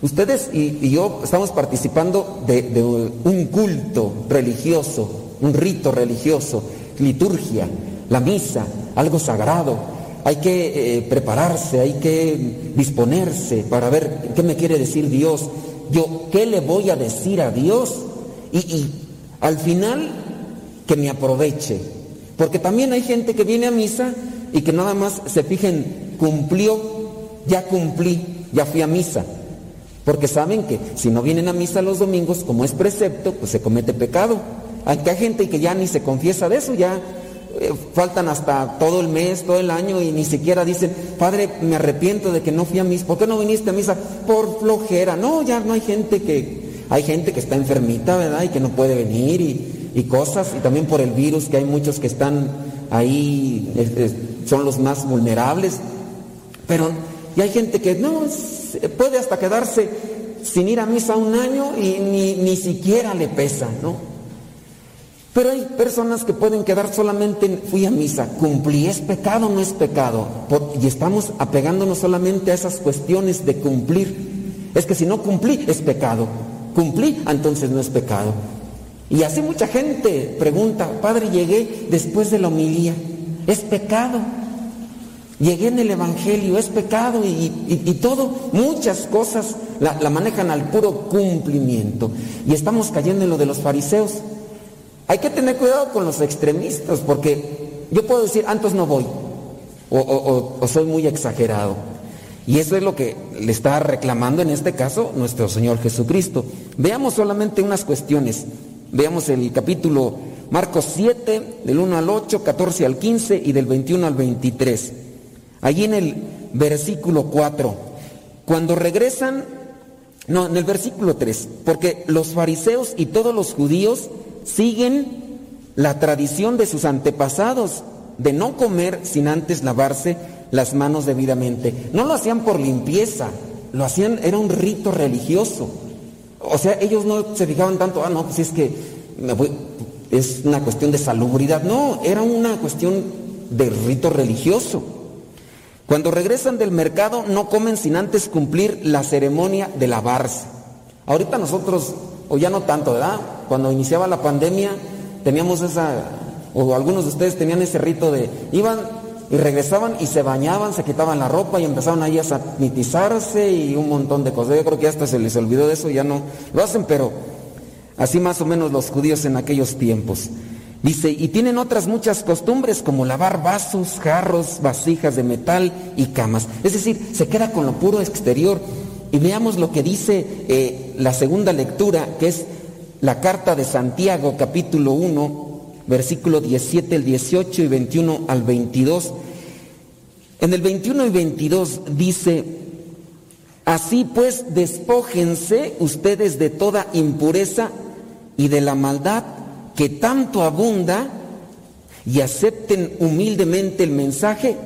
Speaker 1: Ustedes y, yo estamos participando de, de un culto religioso, un rito religioso, liturgia, la misa, algo sagrado. Hay que eh, prepararse, hay que disponerse para ver qué me quiere decir Dios. Yo, ¿qué le voy a decir a Dios? Y, y al final, que me aproveche. Porque también hay gente que viene a misa y que nada más se fijen, cumplió, ya cumplí, ya fui a misa. Porque saben que si no vienen a misa los domingos, como es precepto, pues se comete pecado. Hay hay gente que ya ni se confiesa de eso, ya eh, faltan hasta todo el mes, todo el año y ni siquiera dicen, Padre, me arrepiento de que no fui a misa. ¿Por qué no viniste a misa? Por flojera. No, ya no hay gente que, hay gente que está enfermita, ¿verdad? Y que no puede venir y, cosas, y también por el virus, que hay muchos que están ahí, son los más vulnerables. Pero, y hay gente que no, puede hasta quedarse sin ir a misa un año y ni, ni siquiera le pesa, ¿no? Pero hay personas que pueden quedar solamente en fui a misa, cumplí, es pecado no es pecado. Y estamos apegándonos solamente a esas cuestiones de cumplir. Es que si no cumplí, es pecado. Cumplí, entonces no es pecado. Y así mucha gente pregunta, Padre, llegué después de la homilía, es pecado. Llegué en el Evangelio, es pecado y, y- y todo, muchas cosas la, manejan al puro cumplimiento. Y estamos cayendo en lo de los fariseos. Hay que tener cuidado con los extremistas, porque yo puedo decir, antes no voy, o, o- o- o soy muy exagerado. Y eso es lo que le está reclamando en este caso nuestro Señor Jesucristo. Veamos solamente unas cuestiones. Veamos el capítulo Marcos 7, del 1 al 8, 14 al 15 y del 21 al 23. Allí en el versículo 4, cuando regresan, no, en el versículo 3, porque los fariseos y todos los judíos siguen la tradición de sus antepasados de no comer sin antes lavarse las manos debidamente. No lo hacían por limpieza, lo hacían, era un rito religioso. O sea, ellos no se fijaban tanto, ah, no, pues es que me es una cuestión de salubridad. No, era una cuestión de rito religioso. Cuando regresan del mercado no comen sin antes cumplir la ceremonia de lavarse. Ahorita nosotros, o ya no tanto, ¿verdad? Cuando iniciaba la pandemia teníamos esa, o algunos de ustedes tenían ese rito de, iban y regresaban y se bañaban, se quitaban la ropa y empezaban ahí a sanitizarse y un montón de cosas. Yo creo que hasta se les olvidó de eso, ya no lo hacen, pero así más o menos los judíos en aquellos tiempos. Dice, y tienen otras muchas costumbres como lavar vasos, jarros, vasijas de metal y camas. Es decir, se queda con lo puro exterior. Y veamos lo que dice eh, la segunda lectura, que es la carta de Santiago, capítulo 1, versículo 17, el 18 y 21 al 22. En el 21 y 22 dice, así pues despójense ustedes de toda impureza y de la maldad que tanto abunda y acepten humildemente el mensaje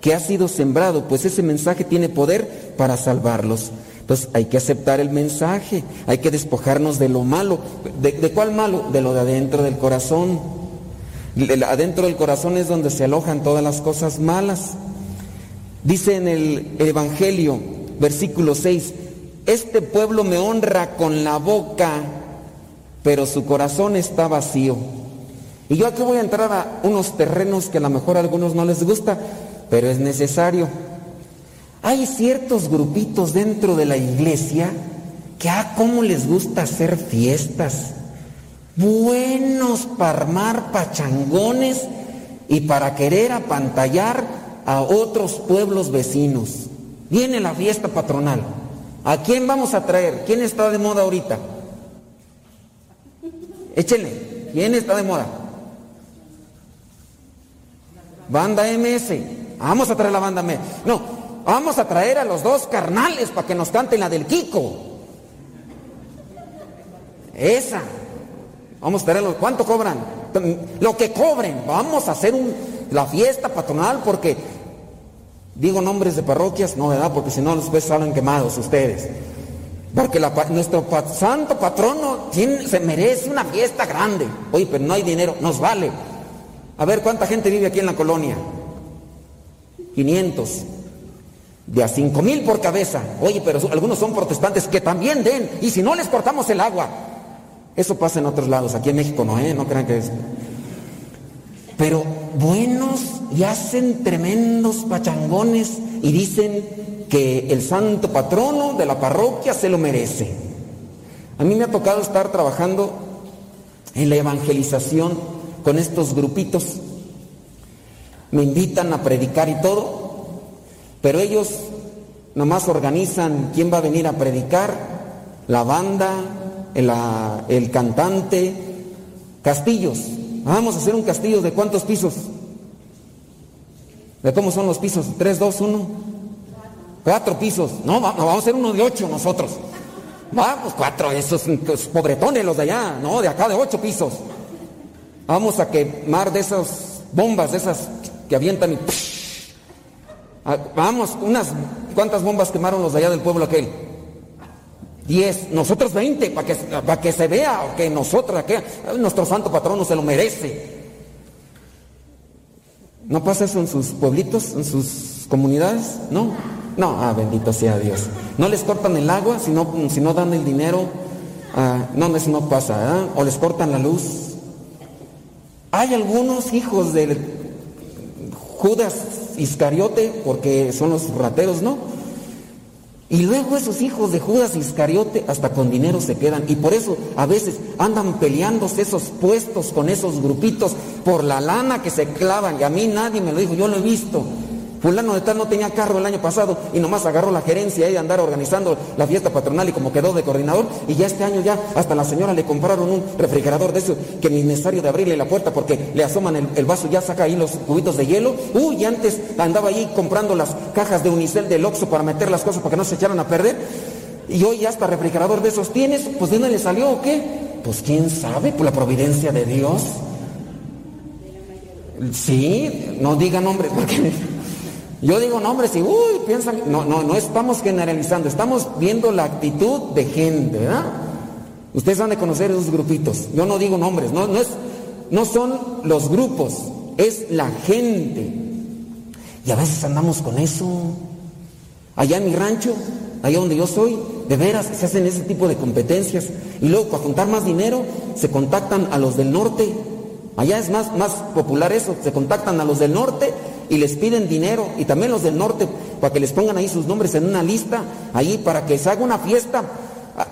Speaker 1: que ha sido sembrado, pues ese mensaje tiene poder para salvarlos. Entonces hay que aceptar el mensaje, hay que despojarnos de lo malo. ¿De, de cuál malo? De lo de adentro del corazón. Adentro del corazón es donde se alojan todas las cosas malas. Dice en el Evangelio, versículo 6, este pueblo me honra con la boca, pero su corazón está vacío. Y yo aquí voy a entrar a unos terrenos que a lo mejor a algunos no les gusta, pero es necesario. Hay ciertos grupitos dentro de la iglesia que a cómo les gusta hacer fiestas. Buenos para armar pachangones y para querer apantallar a otros pueblos vecinos. Viene la fiesta patronal. ¿A quién vamos a traer? ¿Quién está de moda ahorita? Échenle. ¿Quién está de moda? Banda MS. Vamos a traer la banda MS. No, vamos a traer a los dos carnales para que nos canten la del Kiko. Esa. Vamos a traerlos. ¿Cuánto cobran? Lo que cobren. Vamos a hacer la fiesta patronal porque digo nombres de parroquias, no, ¿verdad? Porque si no después salen quemados ustedes. Porque nuestro santo patrono se merece una fiesta grande. Oye, pero no hay dinero, nos vale. A ver, ¿cuánta gente vive aquí en la colonia? 500. De a 5 mil por cabeza. Oye, pero algunos son protestantes que también den. Y si no les cortamos el agua. Eso pasa en otros lados. Aquí en México no, ¿eh? No crean que es. Pero buenos y hacen tremendos pachangones y dicen que el santo patrono de la parroquia se lo merece. A mí me ha tocado estar trabajando en la evangelización con estos grupitos. Me invitan a predicar y todo, pero ellos nomás organizan quién va a venir a predicar, la banda, el, el cantante, castillos. Vamos a hacer un castillo de cuántos pisos. ¿De cómo son los pisos? ¿Tres, dos, uno? Cuatro pisos. No, va- no, vamos a hacer uno de ocho nosotros. Vamos, cuatro, esos, esos pobretones los de allá, no, de acá de ocho pisos. Vamos a quemar de esas bombas, de esas que avientan y... Vamos, unas, ¿cuántas bombas quemaron los de allá del pueblo aquel? Diez, nosotros veinte, para que, que se vea que nosotros, nuestro santo patrono se lo merece. ¿No pasa eso en sus pueblitos, en sus comunidades? No. No, ah, bendito sea Dios. No les cortan el agua si no, si no dan el dinero. Ah, no, eso no pasa. O les cortan la luz. Hay algunos hijos de Judas Iscariote, porque son los rateros, ¿no? Y luego esos hijos de Judas Iscariote hasta con dinero se quedan. Y por eso a veces andan peleándose esos puestos con esos grupitos por la lana que se clavan. Y a mí nadie me lo dijo, yo lo he visto. Fulano de tal no tenía carro el año pasado y nomás agarró la gerencia y andar organizando la fiesta patronal y como quedó de coordinador. Y ya este año ya hasta la señora le compraron un refrigerador de eso que ni necesario de abrirle la puerta porque le asoman el, el vaso, ya saca ahí los cubitos de hielo. Uy, antes andaba ahí comprando las cajas de unicel del Oxxo para meter las cosas para que no se echaran a perder. Y hoy ya hasta refrigerador de esos tienes, pues ¿de dónde le salió o qué? Pues quién sabe, por la providencia de Dios. Sí, no diga nombres porque yo digo nombres y uy, piensan, no, no, no estamos generalizando, estamos viendo la actitud de gente, ¿verdad? Ustedes han de conocer esos grupitos. Yo no digo nombres, no, no es, no son los grupos, es la gente. Y a veces andamos con eso. Allá en mi rancho, allá donde yo soy, de veras se hacen ese tipo de competencias. Y luego para juntar más dinero, se contactan a los del norte. Allá es más, más popular eso, se contactan a los del norte y les piden dinero. Y también los del norte, para que les pongan ahí sus nombres en una lista, ahí para que se haga una fiesta. Ah,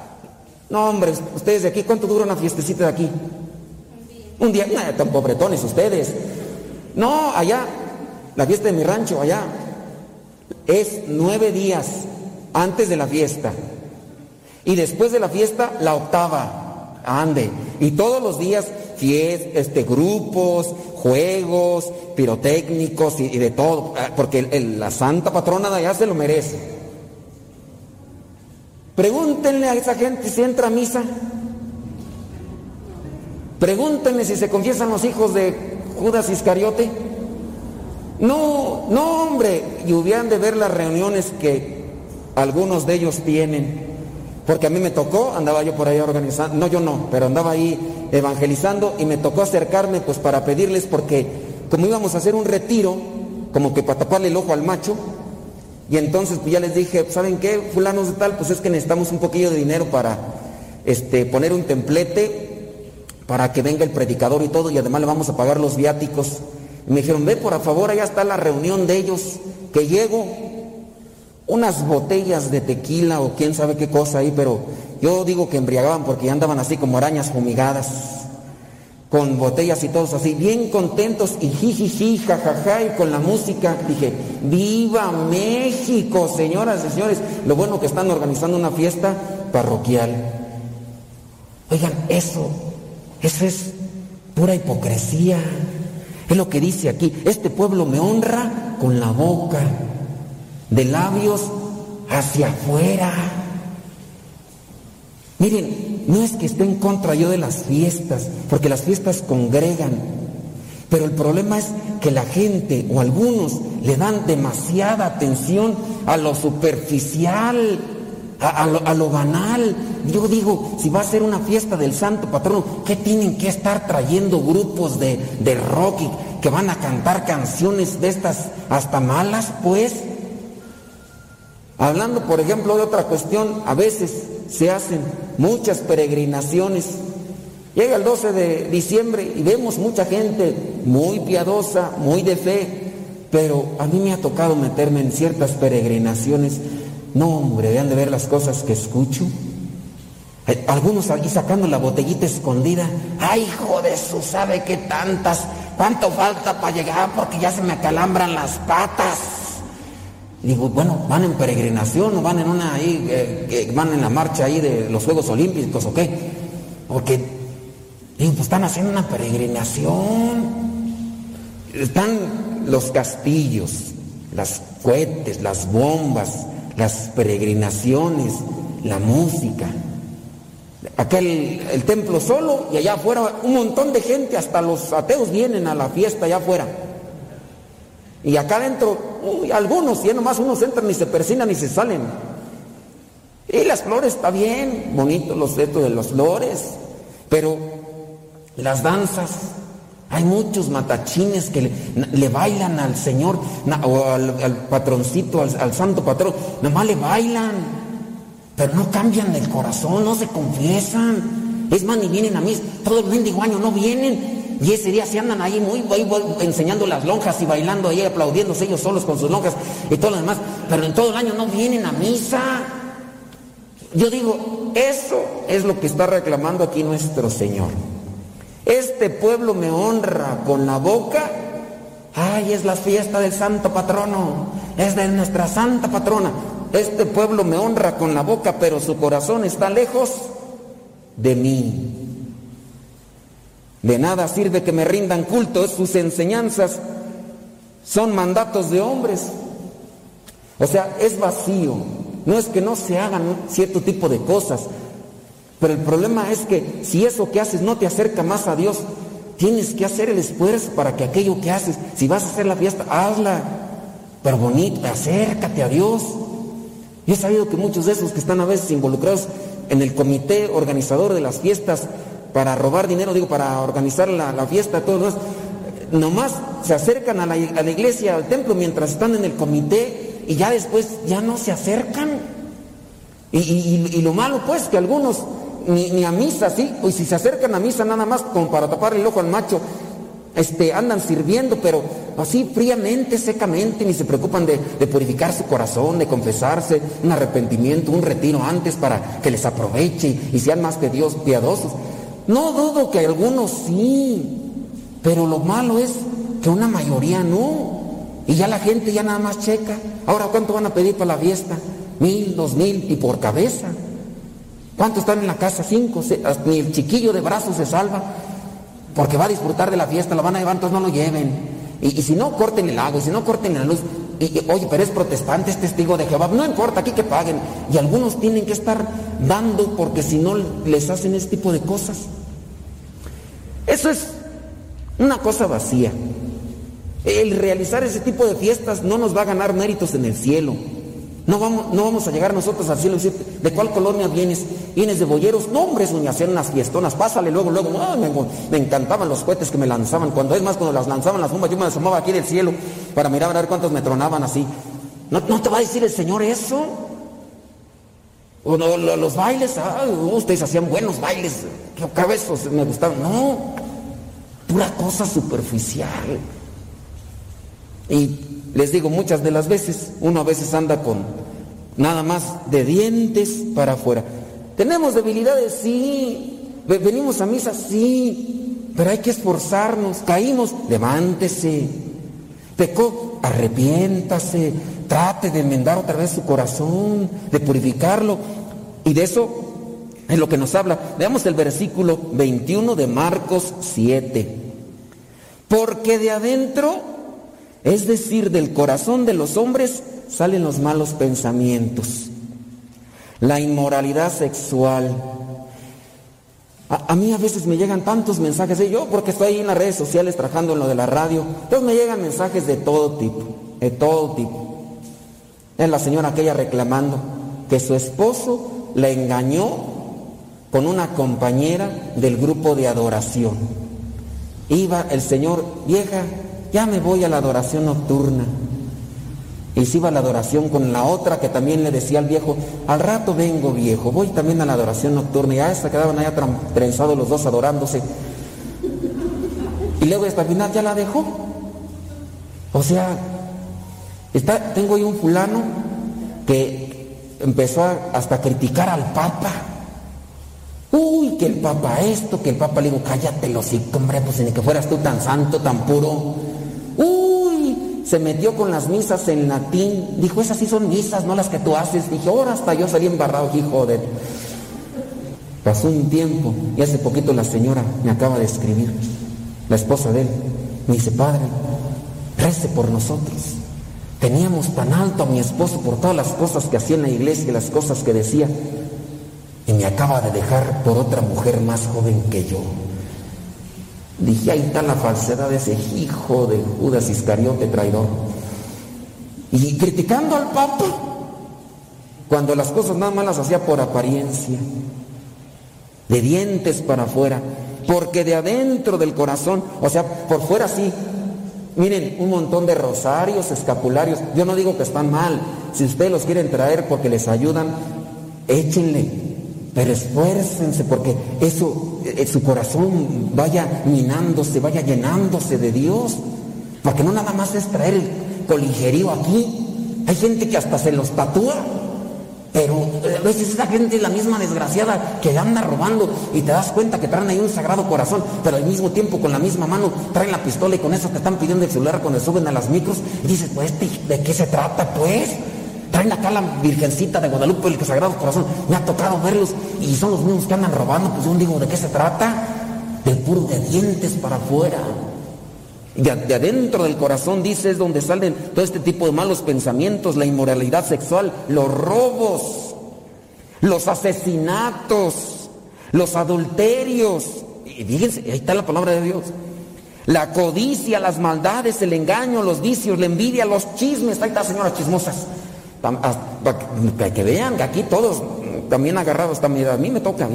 Speaker 1: No, hombre, ustedes de aquí, ¿cuánto dura una fiestecita de aquí? Un día, nah, tan pobretones ustedes. No, allá, la fiesta de mi rancho, allá, es nueve días antes de la fiesta. Y después de la fiesta, la octava. Ande. Y todos los días, fies, este, grupos, juegos, pirotécnicos y, de todo. ah, Porque la santa patrona de allá se lo merece. Pregúntenle a esa gente si entra a misa. Pregúntenle si se confiesan los hijos de Judas Iscariote. No, no, hombre, y hubieran de ver las reuniones que algunos de ellos tienen. Porque a mí me tocó, andaba yo por ahí organizando, no yo no, pero andaba ahí evangelizando y me tocó acercarme pues para pedirles porque como íbamos a hacer un retiro, como que para taparle el ojo al macho, y entonces pues ya les dije, ¿saben qué? Fulanos de tal, pues es que necesitamos un poquillo de dinero para este, poner un templete para que venga el predicador y todo, y además le vamos a pagar los viáticos. Y me dijeron, ve por favor, allá está la reunión de ellos, que llego, unas botellas de tequila o quién sabe qué cosa ahí, pero yo digo que embriagaban porque ya andaban así como arañas fumigadas, con botellas y todos así, bien contentos y jijiji, jajaja, y con la música. Dije, ¡Viva México, señoras y señores! Lo bueno que están organizando una fiesta parroquial. Oigan, eso, eso es pura hipocresía. Es lo que dice aquí, este pueblo me honra con la boca, de labios hacia afuera. Miren, no es que esté en contra yo de las fiestas, porque las fiestas congregan, pero el problema es que la gente o algunos le dan demasiada atención a lo superficial, a, lo, a lo banal. Yo digo, si va a ser una fiesta del santo patrono, ¿qué tienen que estar trayendo grupos de, de rock y que van a cantar canciones de estas hasta malas, pues? Hablando, por ejemplo, de otra cuestión, a veces se hacen muchas peregrinaciones. Llega el 12 de diciembre y vemos mucha gente muy piadosa, muy de fe, pero a mí me ha tocado meterme en ciertas peregrinaciones. No, hombre, vean de ver las cosas que escucho. Algunos ahí sacando la botellita escondida. Ay, hijo de su, ¿sabe qué tantas? ¿Cuánto falta para llegar? Porque ya se me acalambran las patas. Digo, bueno, ¿van en peregrinación o van en una ahí, eh, van en la marcha ahí de los Juegos Olímpicos o qué? Porque, digo, pues están haciendo una peregrinación. Están los castillos, las cohetes, las bombas, las peregrinaciones, la música. Acá el, el templo solo y allá afuera un montón de gente, hasta los ateos vienen a la fiesta allá afuera. Y acá adentro, uy, algunos, y nomás unos entran y se persinan y se salen. Y las flores está bien, bonito los retos de las flores, pero las danzas, hay muchos matachines que le, bailan al Señor o al, patroncito, al, al santo patrón, nomás le bailan, pero no cambian el corazón, no se confiesan. Es más, ni vienen a mí, todo el mendigo año no vienen. Y ese día se andan ahí muy, enseñando las lonjas y bailando ahí, aplaudiéndose ellos solos con sus lonjas y todo lo demás. Pero en todo el año no vienen a misa. Yo digo, eso es lo que está reclamando aquí nuestro Señor. Este pueblo me honra con la boca. Ay, es la fiesta del santo patrono. Es de nuestra santa patrona. Este pueblo me honra con la boca, pero su corazón está lejos de mí. De nada sirve que me rindan culto, sus enseñanzas son mandatos de hombres. O sea, es vacío. No es que no se hagan cierto tipo de cosas, pero el problema es que si eso que haces no te acerca más a Dios, tienes que hacer el esfuerzo para que aquello que haces, si vas a hacer la fiesta, hazla, pero bonita, acércate a Dios. Yo he sabido que muchos de esos que están a veces involucrados en el comité organizador de las fiestas para robar dinero, digo, para organizar la, la fiesta, todo lo demás, nomás se acercan a la, la iglesia, al templo, mientras están en el comité y ya después ya no se acercan. Y, y- y- lo malo pues que algunos ni, ni a misa, sí, y si se acercan a misa nada más como para tapar el ojo al macho, este, andan sirviendo, pero así fríamente, secamente, ni se preocupan de, de purificar su corazón, de confesarse, un arrepentimiento, un retiro antes para que les aproveche y sean más que Dios piadosos. No dudo que algunos sí, pero lo malo es que una mayoría no. Y ya la gente ya nada más checa. Ahora, ¿cuánto van a pedir para la fiesta? Mil, dos mil y por cabeza. ¿Cuántos están en la casa? Cinco. Se- hasta Ni el chiquillo de brazos se salva. Porque va a disfrutar de la fiesta, lo van a llevar, entonces no lo lleven. Y, y si no, corten el agua, y si no, corten la luz. Oye, pero es protestante, es testigo de Jehová. No importa, aquí que paguen. Y algunos tienen que estar dando porque si no les hacen ese tipo de cosas. Eso es una cosa vacía. El realizar ese tipo de fiestas no nos va a ganar méritos en el cielo. No vamos, no vamos a llegar nosotros al cielo y decir, ¿de cuál colonia vienes? ¿Vienes de Boyeros? No, hombre, ni hacían unas fiestonas. Pásale luego, luego. Me, encantaban los cohetes que me lanzaban. Cuando es más, cuando las lanzaban las bombas, yo me asomaba aquí del cielo para mirar a ver cuántos me tronaban así. ¿No, no te va a decir el Señor eso? O no, lo- los bailes, ah, ustedes hacían buenos bailes. Qué cabezos me gustaban. No, pura cosa superficial. Y les digo, muchas de las veces, uno a veces anda con nada más de dientes para afuera. ¿Tenemos debilidades? Sí. Ve- ¿Venimos a misa? Sí. Pero hay que esforzarnos. Caímos, levántese. Pecó, arrepiéntase. Trate de enmendar otra vez su corazón, de purificarlo. Y de eso es lo que nos habla. Veamos el versículo 21 de Marcos 7. Porque de adentro, es decir, del corazón de los hombres, salen los malos pensamientos, la inmoralidad sexual. A, mí a veces me llegan tantos mensajes, ¿eh? yo porque estoy ahí en las redes sociales trabajando en lo de la radio, entonces me llegan mensajes de todo tipo, de todo tipo. Es la señora aquella reclamando que su esposo la engañó con una compañera del grupo de adoración. Iba el señor, vieja, ya me voy a la adoración nocturna. Y se iba a la adoración con la otra que también le decía al viejo, al rato vengo viejo, voy también a la adoración nocturna. Y ya se quedaban allá trenzados los dos adorándose. Y luego hasta el final ya la dejó. O sea, está, tengo ahí un fulano que empezó a- hasta a criticar al Papa. Uy, que el Papa esto, que el Papa le digo, cállate los hombre, pues ni que fueras tú tan santo, tan puro. Uy, se metió con las misas en latín. Dijo, esas sí son misas, no las que tú haces. Dije, ahora hasta yo salí embarrado, hijo de... Pasó un tiempo y hace poquito la señora me acaba de escribir, la esposa de él. Me dice, padre, rece por nosotros. Teníamos tan alto a mi esposo por todas las cosas que hacía en la iglesia y las cosas que decía. Y me acaba de dejar por otra mujer más joven que yo. Dije, ahí está la falsedad de ese hijo de Judas Iscariote traidor. Y criticando al Papa, cuando las cosas nada más las hacía por apariencia, de dientes para afuera, porque de adentro del corazón, o sea, por fuera sí, miren, un montón de rosarios, escapularios, yo no digo que están mal, si ustedes los quieren traer porque les ayudan, échenle, pero esfuércense porque eso eh, su corazón vaya minándose, vaya llenándose de Dios. Porque no nada más es traer el coligerío aquí. Hay gente que hasta se los tatúa. Pero eh, a veces esa gente es la misma desgraciada que anda robando y te das cuenta que traen ahí un sagrado corazón, pero al mismo tiempo con la misma mano traen la pistola y con eso te están pidiendo el celular cuando suben a las micros y dices, pues, ¿de qué se trata pues? Traen acá la Virgencita de Guadalupe, el Sagrado Corazón. Me ha tocado verlos y son los mismos que andan robando. Pues yo digo, ¿de qué se trata? De puro de dientes para afuera. De, de adentro del corazón, dice, es donde salen todo este tipo de malos pensamientos, la inmoralidad sexual, los robos, los asesinatos, los adulterios. Y fíjense, ahí está la palabra de Dios. La codicia, las maldades, el engaño, los vicios, la envidia, los chismes. Ahí está, señoras chismosas. Que vean que aquí todos también agarrados también. A mí me toca.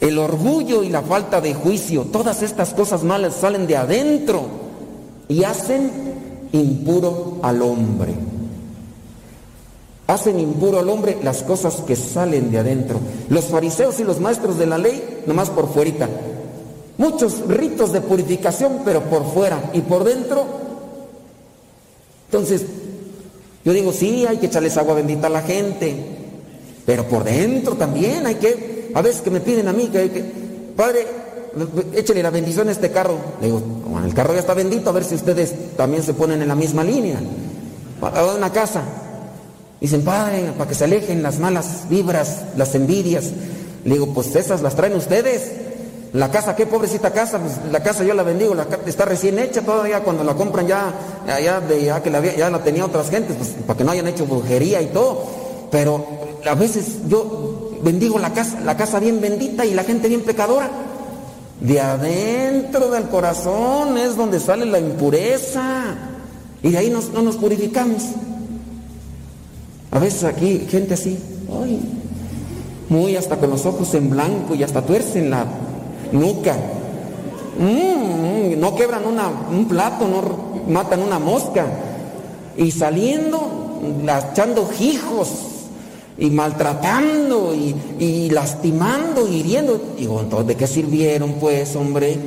Speaker 1: El orgullo y la falta de juicio, todas estas cosas malas salen de adentro y hacen impuro al hombre. Hacen impuro al hombre las cosas que salen de adentro. Los fariseos y los maestros de la ley, nomás por fuerita. Muchos ritos de purificación, pero por fuera y por dentro. Entonces, yo digo, sí, hay que echarles agua bendita a la gente, pero por dentro también hay que, a veces que me piden a mí que, que, padre, échale la bendición a este carro. Le digo, el carro ya está bendito, a ver si ustedes también se ponen en la misma línea. A una casa. Dicen, padre, para que se alejen las malas vibras, las envidias. Le digo, pues esas las traen ustedes. La casa, qué pobrecita casa, pues la casa yo la bendigo, está recién hecha todavía cuando la compran ya, ya, de, ya que la, ya la tenía otras gentes, pues para que no hayan hecho brujería y todo. Pero a veces yo bendigo la casa, la casa bien bendita y la gente bien pecadora. De adentro del corazón es donde sale la impureza. Y de ahí nos- no nos purificamos. A veces aquí gente así, muy hasta con los ojos en blanco y hasta tuercen la nuca. Mm, no quebran un plato, no matan una mosca. Y saliendo, echando hijos y maltratando y, y lastimando, hiriendo. Digo, entonces, ¿de qué sirvieron pues, hombre?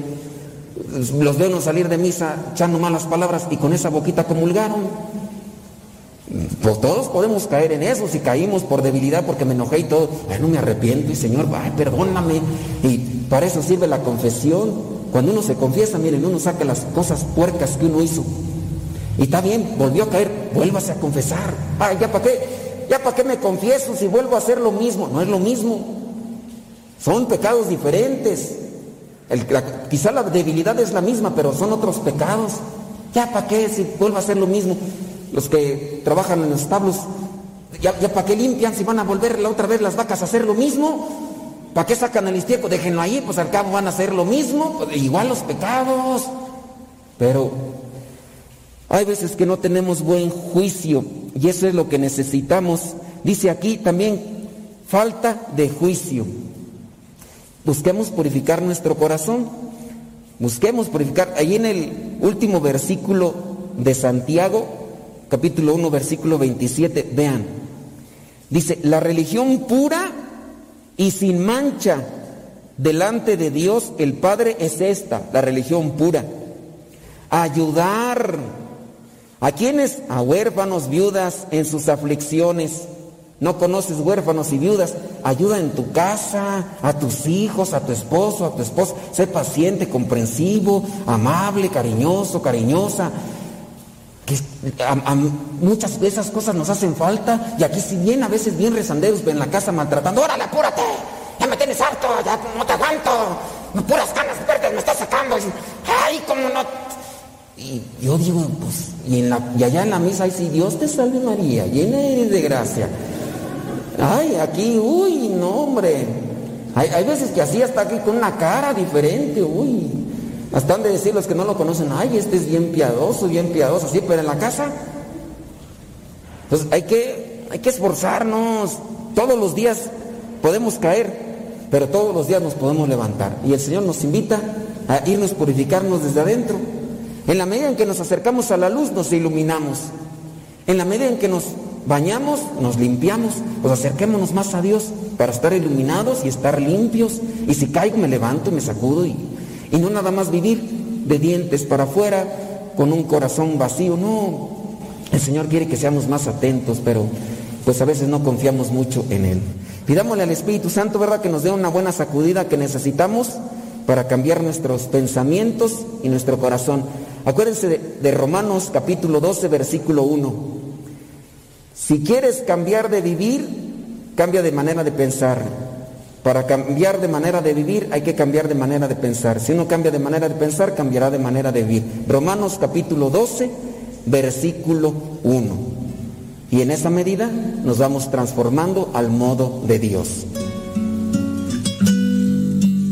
Speaker 1: Los veo no salir de misa echando malas palabras y con esa boquita comulgaron. Pues todos podemos caer en eso, si caímos por debilidad porque me enojé y todo, ay, no me arrepiento y Señor, ay, perdóname. Para eso sirve la confesión. Cuando uno se confiesa, miren, uno saca las cosas puercas que uno hizo. Y está bien, volvió a caer, vuélvase a confesar. Ay, ya para qué, ya para qué me confieso si vuelvo a hacer lo mismo. No es lo mismo. Son pecados diferentes. Quizá la debilidad es la misma, pero son otros pecados. Ya para qué si vuelvo a hacer lo mismo. Los que trabajan en los establos, ya, ya para qué limpian si van a volver la otra vez las vacas a hacer lo mismo. ¿Para qué sacan el estiércol? Déjenlo ahí, pues al cabo van a hacer lo mismo. Pues, igual los pecados. Pero hay veces que no tenemos buen juicio y eso es lo que necesitamos. Dice aquí también, falta de juicio. Busquemos purificar nuestro corazón. Busquemos purificar. Ahí en el último versículo de Santiago, capítulo 1, versículo 27, vean. Dice, la religión pura y sin mancha delante de Dios el Padre es esta, la religión pura. Ayudar a quienes, a huérfanos, viudas en sus aflicciones. No conoces huérfanos y viudas, ayuda en tu casa, a tus hijos, a tu esposo, a tu esposa. Sé paciente, comprensivo, amable, cariñoso, cariñosa. Que a- muchas de esas cosas nos hacen falta y aquí si bien a veces bien rezanderos en la casa maltratando, órale, apúrate, ya me tienes harto, ya no te aguanto, puras ganas verdes me estás sacando, ay, cómo no. Y yo digo, pues, y allá en la misa, ay, si Dios te salve María, llena eres de gracia. Ay, aquí, uy, no, hombre. Hay, hay veces que así hasta aquí con una cara diferente, uy. Hasta han de decir los que no lo conocen, ay, este es bien piadoso, bien piadoso, así, pero en la casa. Pues hay que, hay que esforzarnos. Todos los días podemos caer, pero todos los días nos podemos levantar. Y el Señor nos invita a irnos purificarnos desde adentro. En la medida en que nos acercamos a la luz, nos iluminamos. En la medida en que nos bañamos, nos limpiamos, pues acerquémonos más a Dios para estar iluminados y estar limpios. Y si caigo me levanto y me sacudo y, y no nada más vivir de dientes para afuera con un corazón vacío. No, el Señor quiere que seamos más atentos, pero pues a veces no confiamos mucho en Él. Pidámosle al Espíritu Santo, ¿verdad? Que nos dé una buena sacudida que necesitamos para cambiar nuestros pensamientos y nuestro corazón. Acuérdense de, Romanos capítulo 12, versículo 1. Si quieres cambiar de vivir, cambia de manera de pensar. Para cambiar de manera de vivir hay que cambiar de manera de pensar. Si uno cambia de manera de pensar, cambiará de manera de vivir. Romanos capítulo 12, versículo 1. Y en esa medida nos vamos transformando al modo de Dios.